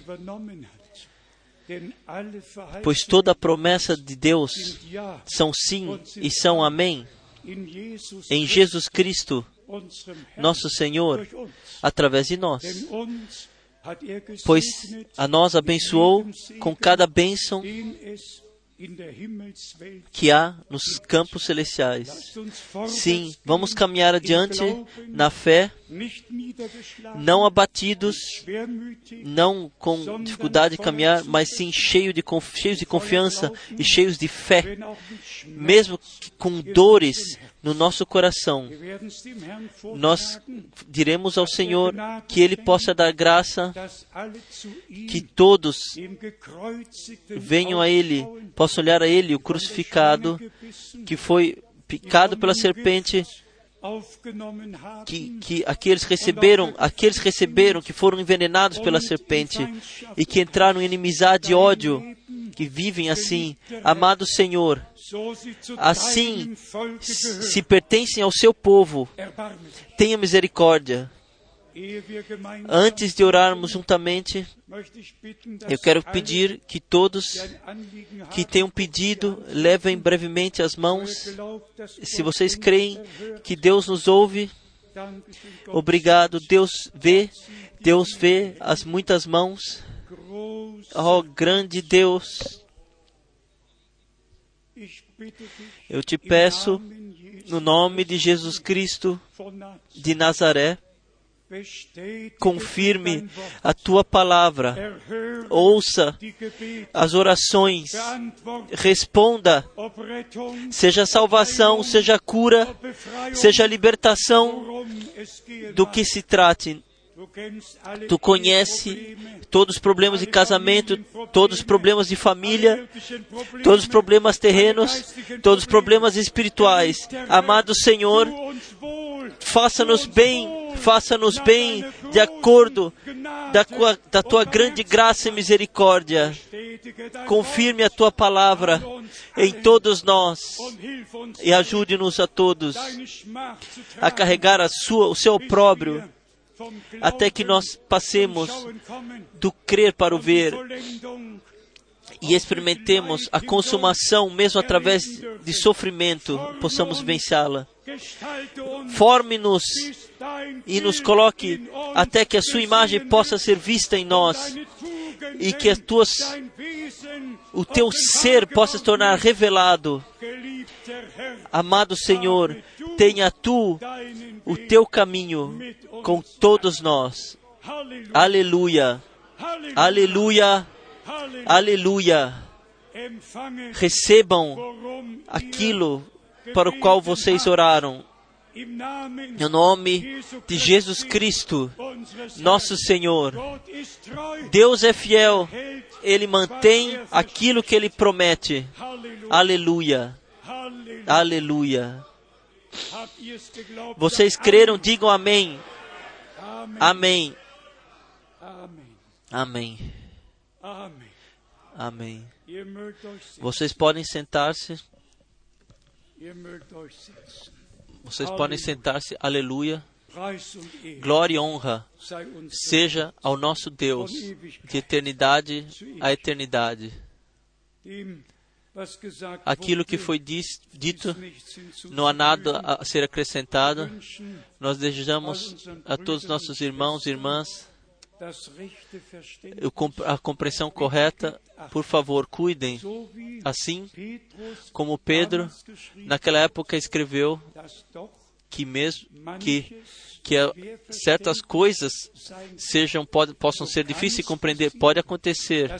pois toda a promessa de Deus são sim e são amém em Jesus Cristo, nosso Senhor, através de nós. Er Pois a nós abençoou com cada bênção que há nos campos celestiais. Sim, vamos caminhar adiante na fé, não abatidos, não com dificuldade de caminhar, mas sim cheio de, cheios de confiança e cheios de fé, mesmo que com dores no nosso coração. Nós diremos ao Senhor que Ele possa dar graça, que todos venham a Ele, possam olhar a Ele, o crucificado, que foi picado pela serpente, que, que aqueles receberam, aqueles receberam, que foram envenenados pela serpente e que entraram em inimizade e ódio, que vivem assim. Amado Senhor, assim se pertencem ao seu povo, tenha misericórdia. Antes de orarmos juntamente, eu quero pedir que todos que tenham pedido levem brevemente as mãos. Se vocês creem que Deus nos ouve, obrigado. Deus vê, Deus vê as muitas mãos. Oh, grande Deus, eu te peço, no nome de Jesus Cristo de Nazaré, confirme a tua palavra, ouça as orações, responda, seja salvação, seja cura, seja libertação, do que se trate. Tu conhece todos os problemas de casamento, todos os problemas de família, todos os problemas terrenos, todos os problemas espirituais. Amado Senhor, faça-nos bem, faça-nos bem de acordo da tua, da tua grande graça e misericórdia. Confirme a tua palavra em todos nós e ajude-nos a todos a carregar a sua, o seu opróbrio até que nós passemos do crer para o ver e experimentemos a consumação, mesmo através de sofrimento, possamos vencê-la. Forme-nos e nos coloque até que a sua imagem possa ser vista em nós e que as tuas, o teu ser possa se tornar revelado. Amado Senhor, tenha tu o teu caminho com todos nós. Aleluia, aleluia, aleluia. Recebam aquilo para o qual vocês oraram. Em nome de Jesus Cristo, nosso. Senhor. Deus é fiel. Ele mantém aquilo que Ele promete. Aleluia, aleluia. Vocês creram, digam amém. Amém, amém, amém. Vocês podem sentar-se, vocês podem sentar-se. Aleluia. Glória e honra seja ao nosso Deus, de eternidade a eternidade. Aquilo que foi dito, não há nada a ser acrescentado. Nós desejamos a todos os nossos irmãos e irmãs a compreensão correta. Por favor, cuidem. Assim como Pedro, naquela época, escreveu que mesmo que, que certas coisas sejam possam ser difíceis de compreender. Pode acontecer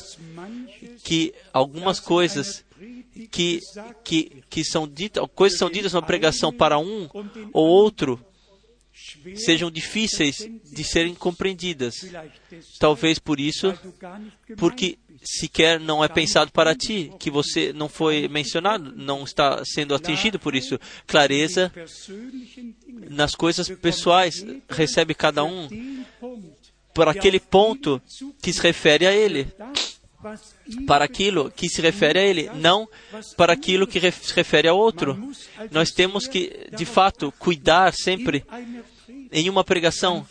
que algumas coisas que, que, que são ditas, coisas são ditas na pregação para um ou outro sejam difíceis de serem compreendidas. Talvez por isso, porque sequer não é pensado para ti, que você não foi mencionado, não está sendo atingido por isso. Clareza nas coisas pessoais recebe cada um para aquele ponto que se refere a ele para aquilo que se refere a ele, não para aquilo que se refere a outro. Nós temos que, de fato, cuidar sempre em uma pregação.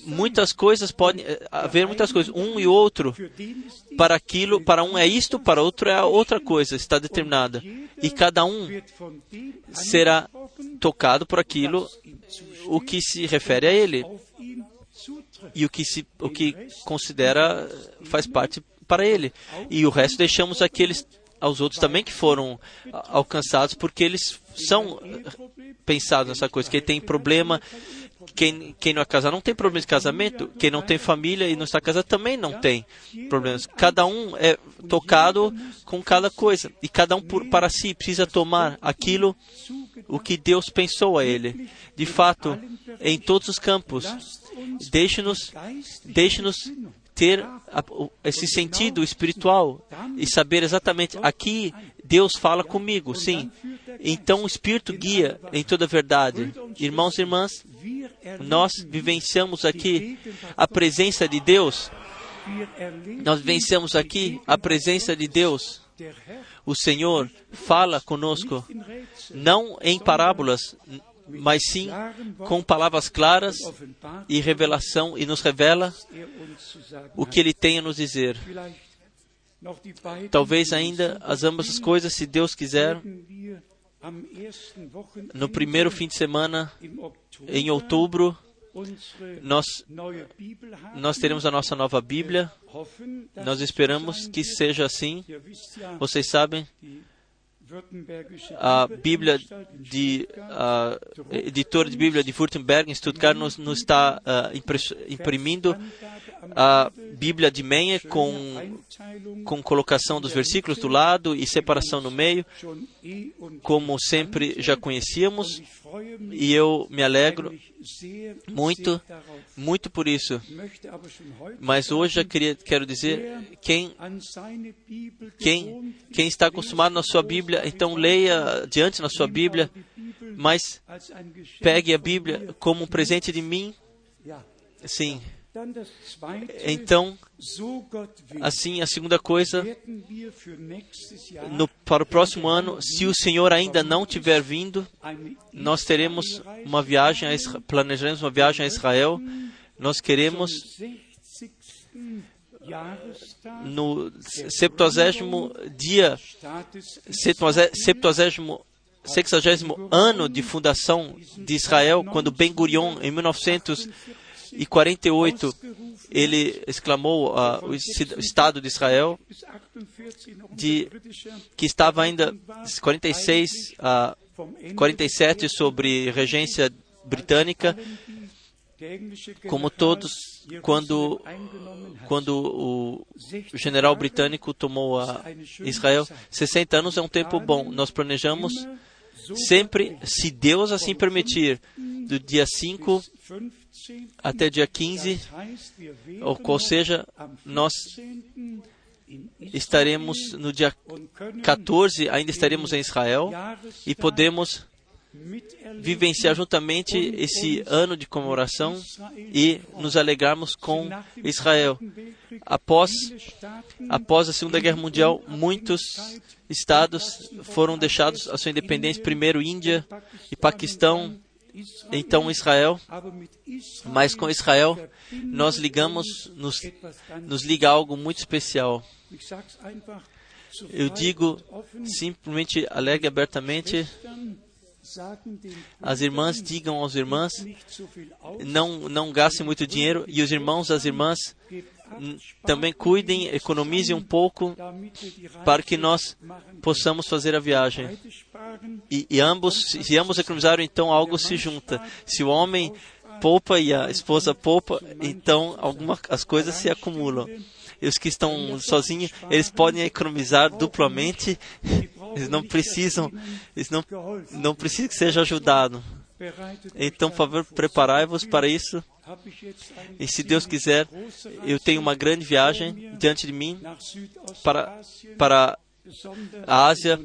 Muitas coisas podem haver muitas coisas, um e outro. Para aquilo, para um é isto, para outro é outra coisa, está determinada. E cada um será tocado por aquilo o que se refere a ele e o que se o que considera faz parte para ele. E o resto deixamos aqueles aos outros também que foram alcançados, porque eles são pensados nessa coisa. Quem tem problema, quem, quem não é casado não tem problema de casamento, quem não tem família e não está casado também não tem problemas. Cada um é tocado com cada coisa, e cada um por, para si precisa tomar aquilo o que Deus pensou a ele. De fato, em todos os campos, deixe-nos deixe-nos ter esse sentido espiritual e saber exatamente aqui Deus fala comigo, sim. Então o Espírito guia em toda a verdade. Irmãos e irmãs, nós vivenciamos aqui a presença de Deus. Nós vivenciamos aqui a presença de Deus. O Senhor fala conosco, não em parábolas, mas sim com palavras claras e revelação, e nos revela o que Ele tem a nos dizer. Talvez ainda as ambas as coisas, se Deus quiser, no primeiro fim de semana, em outubro, nós, nós teremos a nossa nova Bíblia. Nós esperamos que seja assim. Vocês sabem, a Bíblia de a editora de Bíblia de Württemberg em Stuttgart nos, nos está uh, imprimindo a Bíblia de Meyer com com colocação dos versículos do lado e separação no meio, como sempre já conhecíamos, e eu me alegro muito, muito por isso. Mas hoje eu queria, quero dizer, quem, quem, quem está acostumado na sua Bíblia, então leia diante na sua Bíblia, mas pegue a Bíblia como um presente de mim. Sim. Então, assim, a segunda coisa, no, para o próximo ano, se o Senhor ainda não tiver vindo, nós teremos uma viagem, a, planejaremos uma viagem a Israel. Nós queremos no 70 dia, 70 60 ano de fundação de Israel, quando Ben Gurion, em 1900 e 48 ele exclamou uh, o Estado de Israel, de, que estava ainda 46 a uh, 47 sobre regência britânica, como todos, quando, quando o general britânico tomou a Israel, 60 anos é um tempo bom. Nós planejamos sempre, se Deus assim permitir, do dia 5 até dia 15, ou, seja, nós estaremos no dia 14, ainda estaremos em Israel e podemos vivenciar juntamente esse ano de comemoração e nos alegrarmos com Israel. Após, após a Segunda Guerra Mundial, muitos estados foram deixados a sua independência, primeiro Índia e Paquistão, então Israel, mas com Israel nós ligamos, nos, nos liga algo muito especial. Eu digo simplesmente, alegre abertamente, as irmãs digam aos irmãos, não, não gastem muito dinheiro, e os irmãos, as irmãs, também cuidem, economizem um pouco para que nós possamos fazer a viagem. E, e ambos, se ambos economizaram, então algo se junta. Se o homem poupa e a esposa poupa, então algumas as coisas se acumulam. E os que estão sozinhos, eles podem economizar duplamente Eles não precisam, eles não, não precisam que seja ajudado. Então, por favor, preparai-vos para isso. E se Deus quiser, eu tenho uma grande viagem diante de mim para, para a Ásia,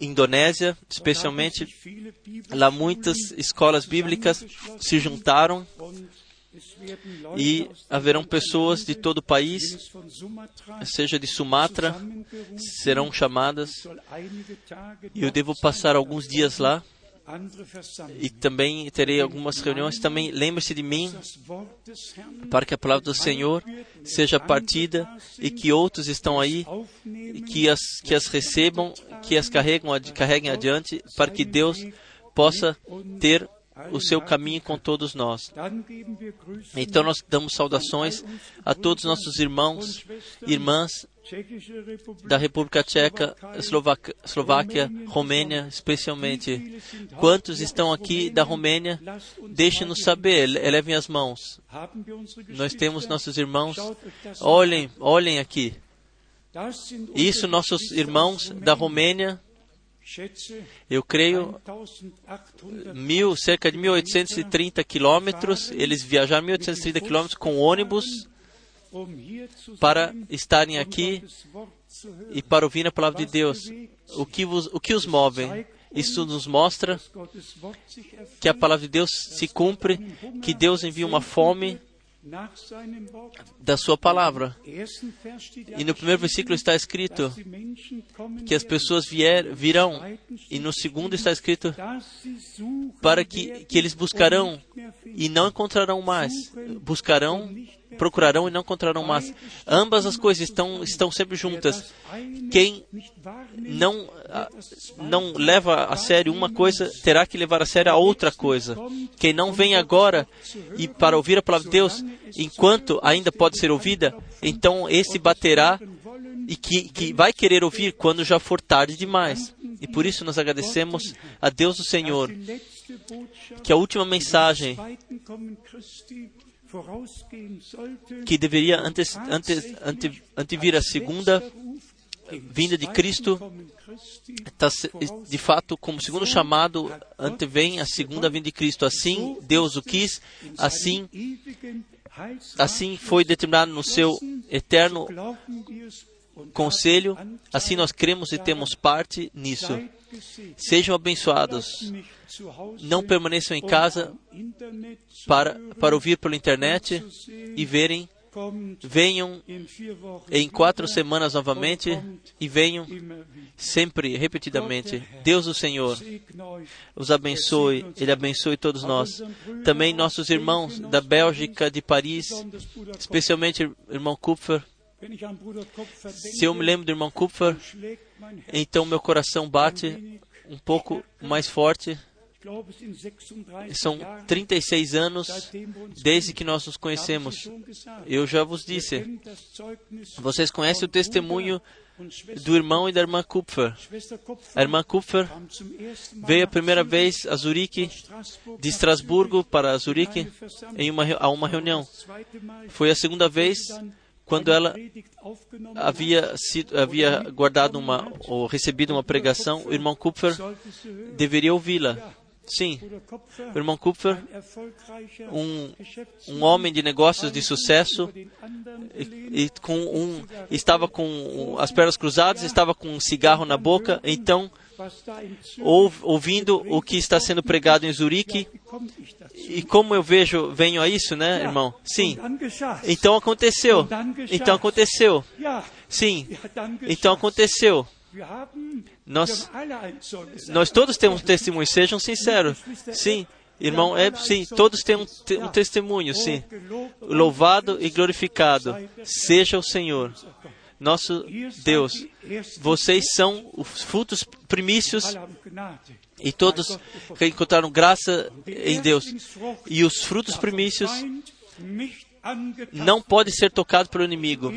Indonésia, especialmente. Lá muitas escolas bíblicas se juntaram e haverão pessoas de todo o país, seja de Sumatra, serão chamadas. E eu devo passar alguns dias lá e também terei algumas reuniões. Também lembre-se de mim para que a palavra do Senhor seja partida e que outros estão aí, que as, que as recebam, que as carregam, carreguem adiante, para que Deus possa ter o seu caminho com todos nós. Então nós damos saudações a todos nossos irmãos, irmãs da República Tcheca, Eslováquia, Eslováquia, Romênia, especialmente. Quantos estão aqui da Romênia? Deixem-nos saber, elevem as mãos. Nós temos nossos irmãos. Olhem, olhem aqui. Isso, nossos irmãos da Romênia. Eu creio mil, cerca de 1830 quilômetros. Eles viajaram 1830 quilômetros com ônibus para estarem aqui e para ouvir a palavra de Deus. O que, vos, o que os move? Isso nos mostra que a palavra de Deus se cumpre, que Deus envia uma fome da sua palavra. E no primeiro versículo está escrito que as pessoas vier, virão. E no segundo está escrito para que, que eles buscarão e não encontrarão mais. Buscarão, procurarão e não encontrarão mais. Ambas as coisas estão, estão sempre juntas. Quem não, não leva a sério uma coisa, terá que levar a sério a outra coisa. Quem não vem agora e para ouvir a palavra de Deus, enquanto ainda pode ser ouvida, então esse baterá e que, que vai querer ouvir quando já for tarde demais. E por isso nós agradecemos a Deus do Senhor que a última mensagem que deveria antes, antes, ante, antevir a segunda vinda de Cristo, tá, de fato, como segundo chamado, antevém a segunda vinda de Cristo. Assim Deus o quis, assim, assim foi determinado no seu eterno conselho, assim nós cremos e temos parte nisso. Sejam abençoados. Não permaneçam em casa para, para ouvir pela internet e verem. Venham em quatro semanas novamente e venham sempre, repetidamente. Deus o Senhor os abençoe, Ele abençoe todos nós. Também nossos irmãos da Bélgica, de Paris, especialmente irmão Kupfer. Se eu me lembro do irmão Kupfer, então meu coração bate um pouco mais forte. São 36 anos desde que nós nos conhecemos. Eu já vos disse. Vocês conhecem o testemunho do irmão e da irmã Kupfer. A irmã Kupfer veio a primeira vez a Zurique, de Estrasburgo para Zurique, em uma, a uma reunião. Foi a segunda vez quando ela havia, sido, havia guardado uma ou recebido uma pregação, o irmão Kupfer deveria ouvi-la. Sim, o irmão Kupfer, um, um homem de negócios de sucesso, e, e com um, estava com as pernas cruzadas, estava com um cigarro na boca, então ouvindo o que está sendo pregado em Zurique. E como eu vejo, venho a isso, né, irmão? Sim. Então aconteceu. Então aconteceu. Sim. Então aconteceu. Nós, nós todos temos testemunho, sejam sinceros. Sim. Irmão, é sim, todos têm um, um testemunho, sim. Louvado e glorificado seja o Senhor nosso Deus. Vocês são os frutos primícios e todos que encontraram graça em Deus. E os frutos primícios não podem ser tocados pelo inimigo.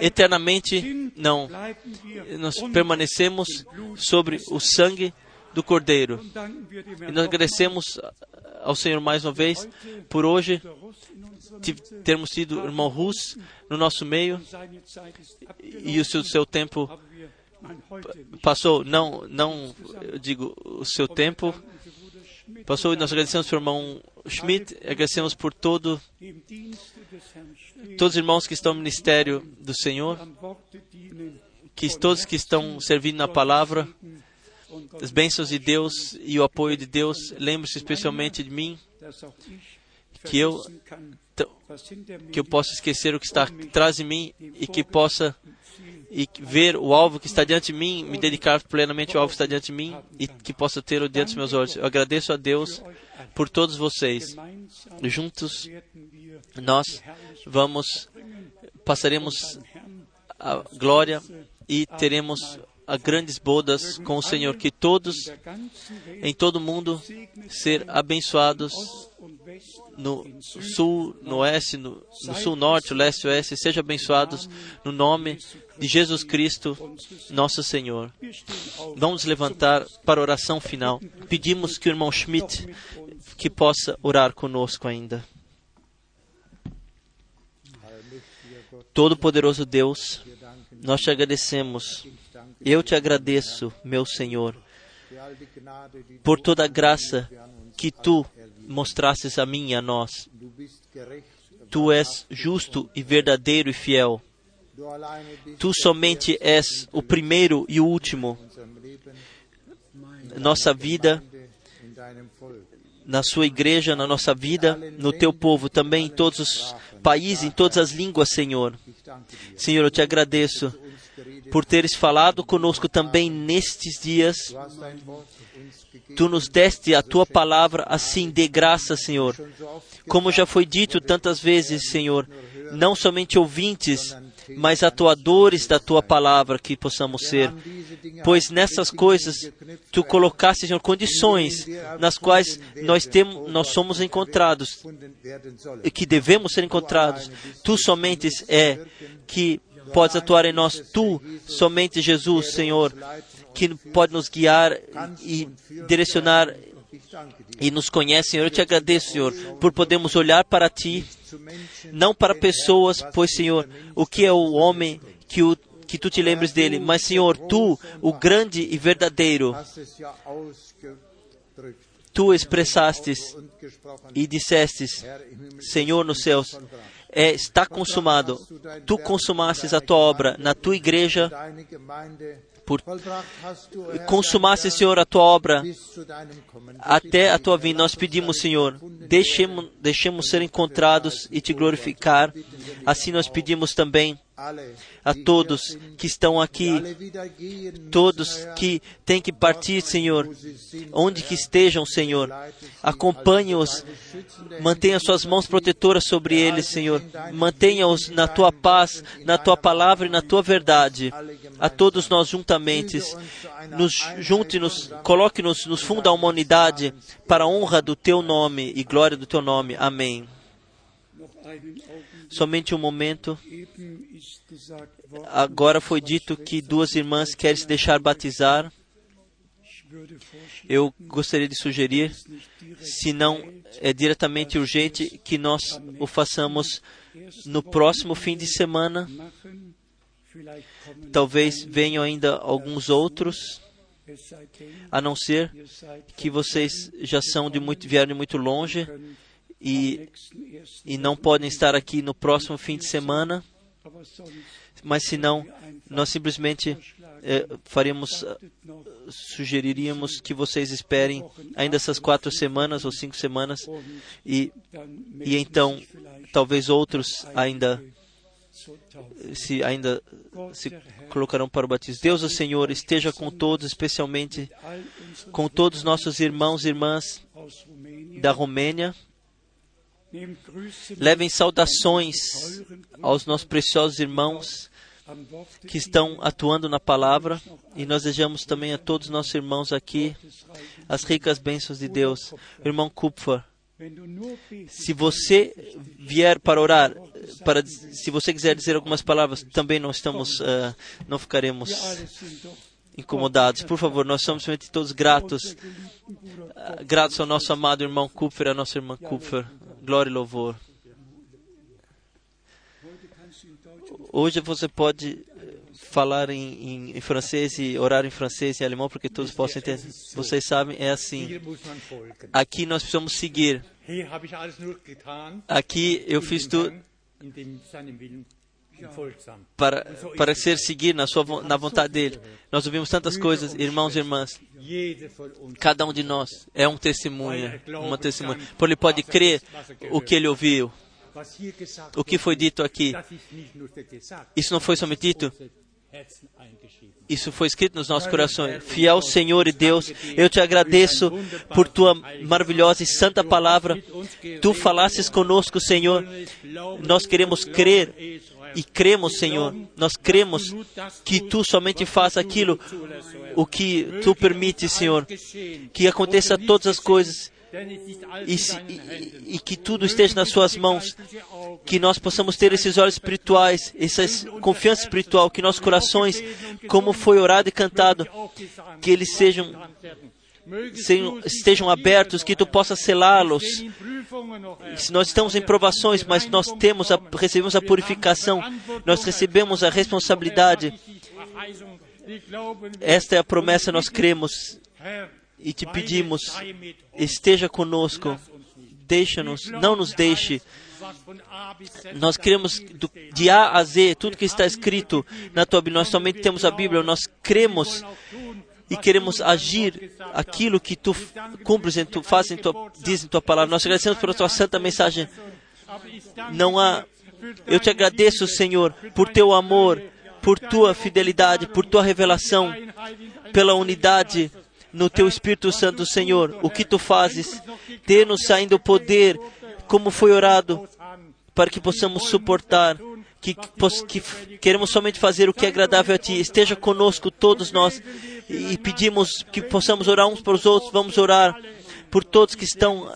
Eternamente, não. Nós permanecemos sobre o sangue do Cordeiro. E nós agradecemos ao Senhor mais uma vez. Por hoje termos tido o irmão Rus no nosso meio e o seu, seu tempo passou, não, não, digo, o seu tempo passou e nós agradecemos pelo irmão Schmidt, agradecemos por todo, todos os irmãos que estão no ministério do Senhor, que todos que estão servindo na palavra, as bênçãos de Deus e o apoio de Deus. Lembre-se especialmente de mim, que eu, que eu possa esquecer o que está atrás de mim e que possa e ver o alvo que está diante de mim, me dedicar plenamente ao alvo que está diante de mim e que possa ter o diante dos meus olhos. Eu agradeço a Deus por todos vocês. Juntos nós vamos passaremos a glória e teremos a grandes bodas com o Senhor. Que todos em todo o mundo ser abençoados no sul, no oeste, no, no sul, norte, leste, oeste, sejam abençoados no nome de Jesus Cristo, nosso Senhor. Vamos levantar para a oração final. Pedimos que o irmão Schmidt que possa orar conosco ainda. Todo-Poderoso Deus, nós te agradecemos. Eu te agradeço, meu Senhor, por toda a graça que tu mostrastes a mim e a nós. Tu és justo e verdadeiro e fiel. Tu somente és o primeiro e o último. Nossa vida, na sua igreja, na nossa vida, no teu povo, também em todos os países, em todas as línguas, Senhor. Senhor, eu te agradeço. Por teres falado conosco também nestes dias. Tu nos deste a tua palavra assim de graça, Senhor. Como já foi dito tantas vezes, Senhor, não somente ouvintes, mas atuadores da tua palavra que possamos ser. Pois nessas coisas tu colocaste, Senhor, condições nas quais nós temos, nós somos encontrados e que devemos ser encontrados. Tu somente é que podes atuar em nós. Tu somente Jesus, Senhor, que pode nos guiar e direcionar e nos conhece, Senhor. Eu te agradeço, Senhor, por podermos olhar para Ti, não para pessoas, pois, Senhor, o que é o homem que, o, que Tu te lembres dele, mas, Senhor, Tu, o grande e verdadeiro, Tu expressastes e Himmel, Senhor nos céus, é, está consumado. Tu consumastes a tua obra na tua igreja, por, Senhor, a tua obra até a tua vinda. Nós pedimos, Senhor, deixemos, deixemos ser encontrados e te glorificar. Assim nós pedimos também a todos que estão aqui, todos que têm que partir, Senhor, onde que estejam, Senhor, acompanhe-os, mantenha suas mãos protetoras sobre eles, Senhor, mantenha-os na tua paz, na tua palavra e na tua verdade. A todos nós juntamente, nos junte-nos, coloque-nos nos fundo da humanidade para a honra do teu nome e glória do teu nome. Amém. Somente um momento. Agora foi dito que duas irmãs querem se deixar batizar. Eu gostaria de sugerir, se não é diretamente urgente, que nós o façamos no próximo fim de semana. Talvez venham ainda alguns outros, a não ser que vocês já são de muito, vieram de muito longe e, e não podem estar aqui no próximo fim de semana. Mas se não, nós simplesmente eh, noch sugeriríamos que vocês esperem ainda essas quatro semanas ou cinco semanas e, e então talvez outros ainda se ainda se colocarão para o batismo. Deus, o Senhor, esteja com todos, especialmente com todos os nossos irmãos e irmãs da Romênia. Levem saudações aos nossos preciosos irmãos que estão atuando na palavra e nós desejamos também a todos os nossos irmãos aqui as ricas bênçãos de Deus. Irmão Kupfer, se você vier para orar, para, se você quiser dizer algumas palavras, também não estamos, ah, não ficaremos incomodados. Por favor, nós somos realmente todos gratos, ah, gratos ao nosso amado irmão Kupfer, à nossa irmã Kupfer. Glória e louvor. Hoje você pode falar em, em, em francês e orar em francês e alemão, porque todos possam entender. Vocês sabem, é assim. Aqui nós precisamos seguir. Aqui eu fiz tudo Para, para ser seguir na, sua, na vontade dele. Nós ouvimos tantas coisas, irmãos e irmãs. Cada um de nós é um testemunha, uma testemunha. Por ele pode crer o que ele ouviu, o que foi dito aqui. Isso não foi somente dito, isso foi escrito nos nossos corações. Fiel Senhor e Deus, eu te agradeço por tua maravilhosa e santa palavra. Tu falasses conosco, Senhor. Nós queremos crer e cremos, Senhor. Nós cremos que tu somente faz aquilo o que tu permites, Senhor. Que aconteça todas as coisas e, e- e que tudo esteja nas suas mãos. Que nós possamos ter esses olhos espirituais, essa confiança espiritual, que nossos corações, como foi orado e cantado, que eles sejam, sejam- estejam abertos, que tu possas selá-los. Se nós estamos em provações, mas nós temos a, recebemos a purificação, nós recebemos a responsabilidade. Esta é a promessa, nós cremos e te pedimos, esteja conosco, deixa-nos, não nos deixe. Nós queremos de A a Z, tudo que está escrito na tua Bíblia. Nós somente temos a Bíblia, nós cremos e queremos agir aquilo que tu cumpres, em tu, fazes em tua, diz em tua palavra. Nós agradecemos pela tua santa mensagem. Não há. Eu te agradeço, Senhor, por teu amor, por tua fidelidade, por tua revelação, pela unidade no teu Espírito Santo, Senhor. O que tu fazes, dê-nos ainda o poder, como foi orado, para que possamos suportar, que, que queremos somente fazer o que é agradável a Ti. Esteja conosco, todos nós, e, pedimos que possamos orar uns para os outros. Vamos orar por todos que estão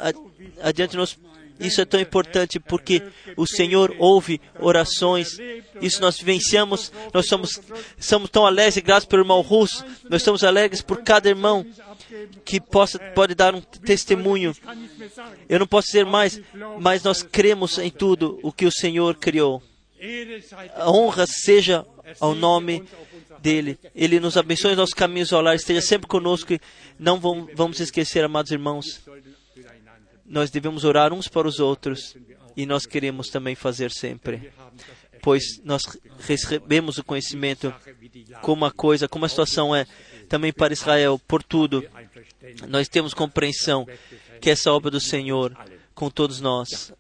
adiante de nós. Isso é tão importante porque o Senhor ouve orações. Isso nós vivenciamos. Nós somos, somos tão alegres e gratos pelo irmão Russo. Nós estamos alegres por cada irmão que possa, pode dar um testemunho. Eu não posso dizer mais, mas nós cremos em tudo o que o Senhor criou. A honra seja ao nome dele. Ele nos abençoe nossos caminhos ao lar, esteja sempre conosco e não vamos, vamos esquecer, amados irmãos. Nós devemos orar uns para os outros e nós queremos também fazer sempre, pois nós recebemos o conhecimento como a coisa, como a situação é também para Israel, por tudo. Nós temos compreensão que essa obra do Senhor com todos nós.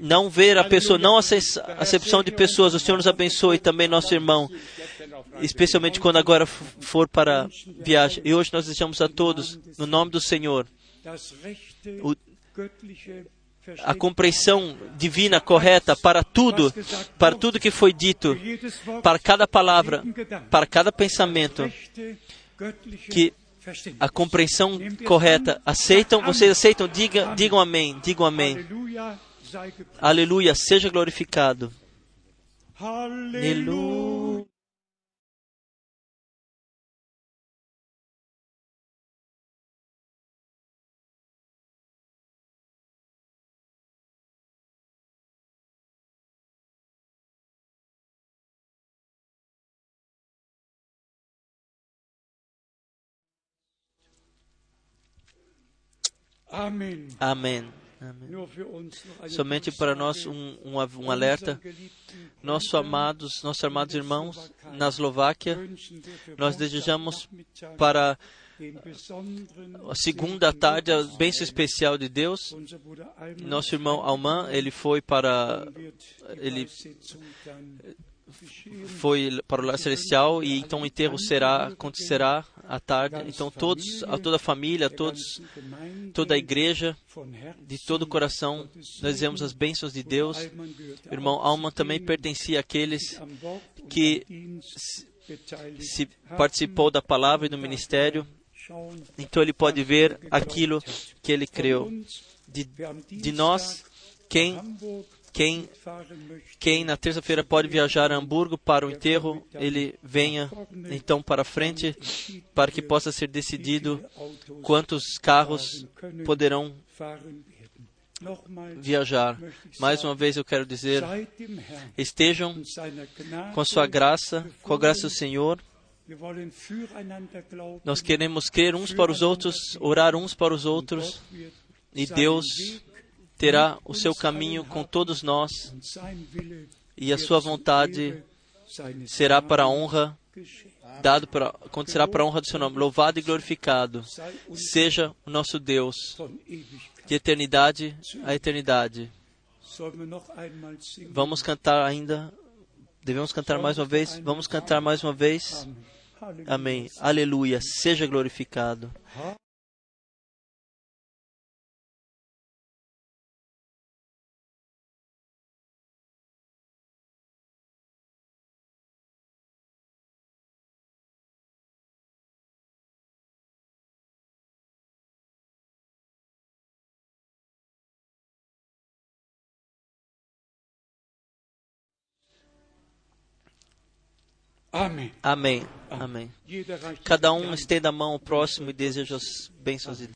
Não ver a pessoa, não a ace- acepção de pessoas. O Senhor nos abençoe também nosso irmão, especialmente quando agora for para viagem. E hoje nós desejamos a todos, no nome do Senhor, o- a compreensão divina correta para tudo, para tudo que foi dito, para cada palavra, para cada pensamento, que. A compreensão correta. Aceitam? Vocês aceitam? Diga, digam amém. Digam amém. Aleluia. Seja glorificado. Aleluia. Amém. Amém. Eine Somente para nós um, um, um alerta. Nossos amados, nossos amados irmãos na Eslováquia, nós desejamos para a segunda tarde a bênção especial de Deus. Nosso irmão Alman, ele foi para ele foi para o lar celestial e então o enterro será acontecerá à tarde. Então todos, a toda a família, todos, toda a igreja, de todo o coração, nós dizemos as bênçãos de Deus. Irmão Alman também pertencia àqueles que se- se participou da palavra e do ministério. Então ele pode ver aquilo que ele creu. De, de nós, quem quem quem na terça-feira pode viajar a Hamburgo para o enterro, ele venha então para frente para que possa ser decidido quantos carros poderão viajar. Mais uma vez eu quero dizer: estejam com sua graça, com a graça do Senhor. Nós queremos crer uns para os outros, orar uns para os outros, e Deus terá o seu caminho com todos nós, e a sua vontade será para a honra dado para acontecerá para a honra do seu nome. Louvado e glorificado seja o nosso Deus de eternidade a eternidade. Vamos cantar ainda. Devemos cantar mais uma vez. Vamos cantar mais uma vez. Amém. Aleluia. Seja glorificado. Amém. Amém. Amém. Cada um estenda a mão ao próximo e deseja as bênçãos de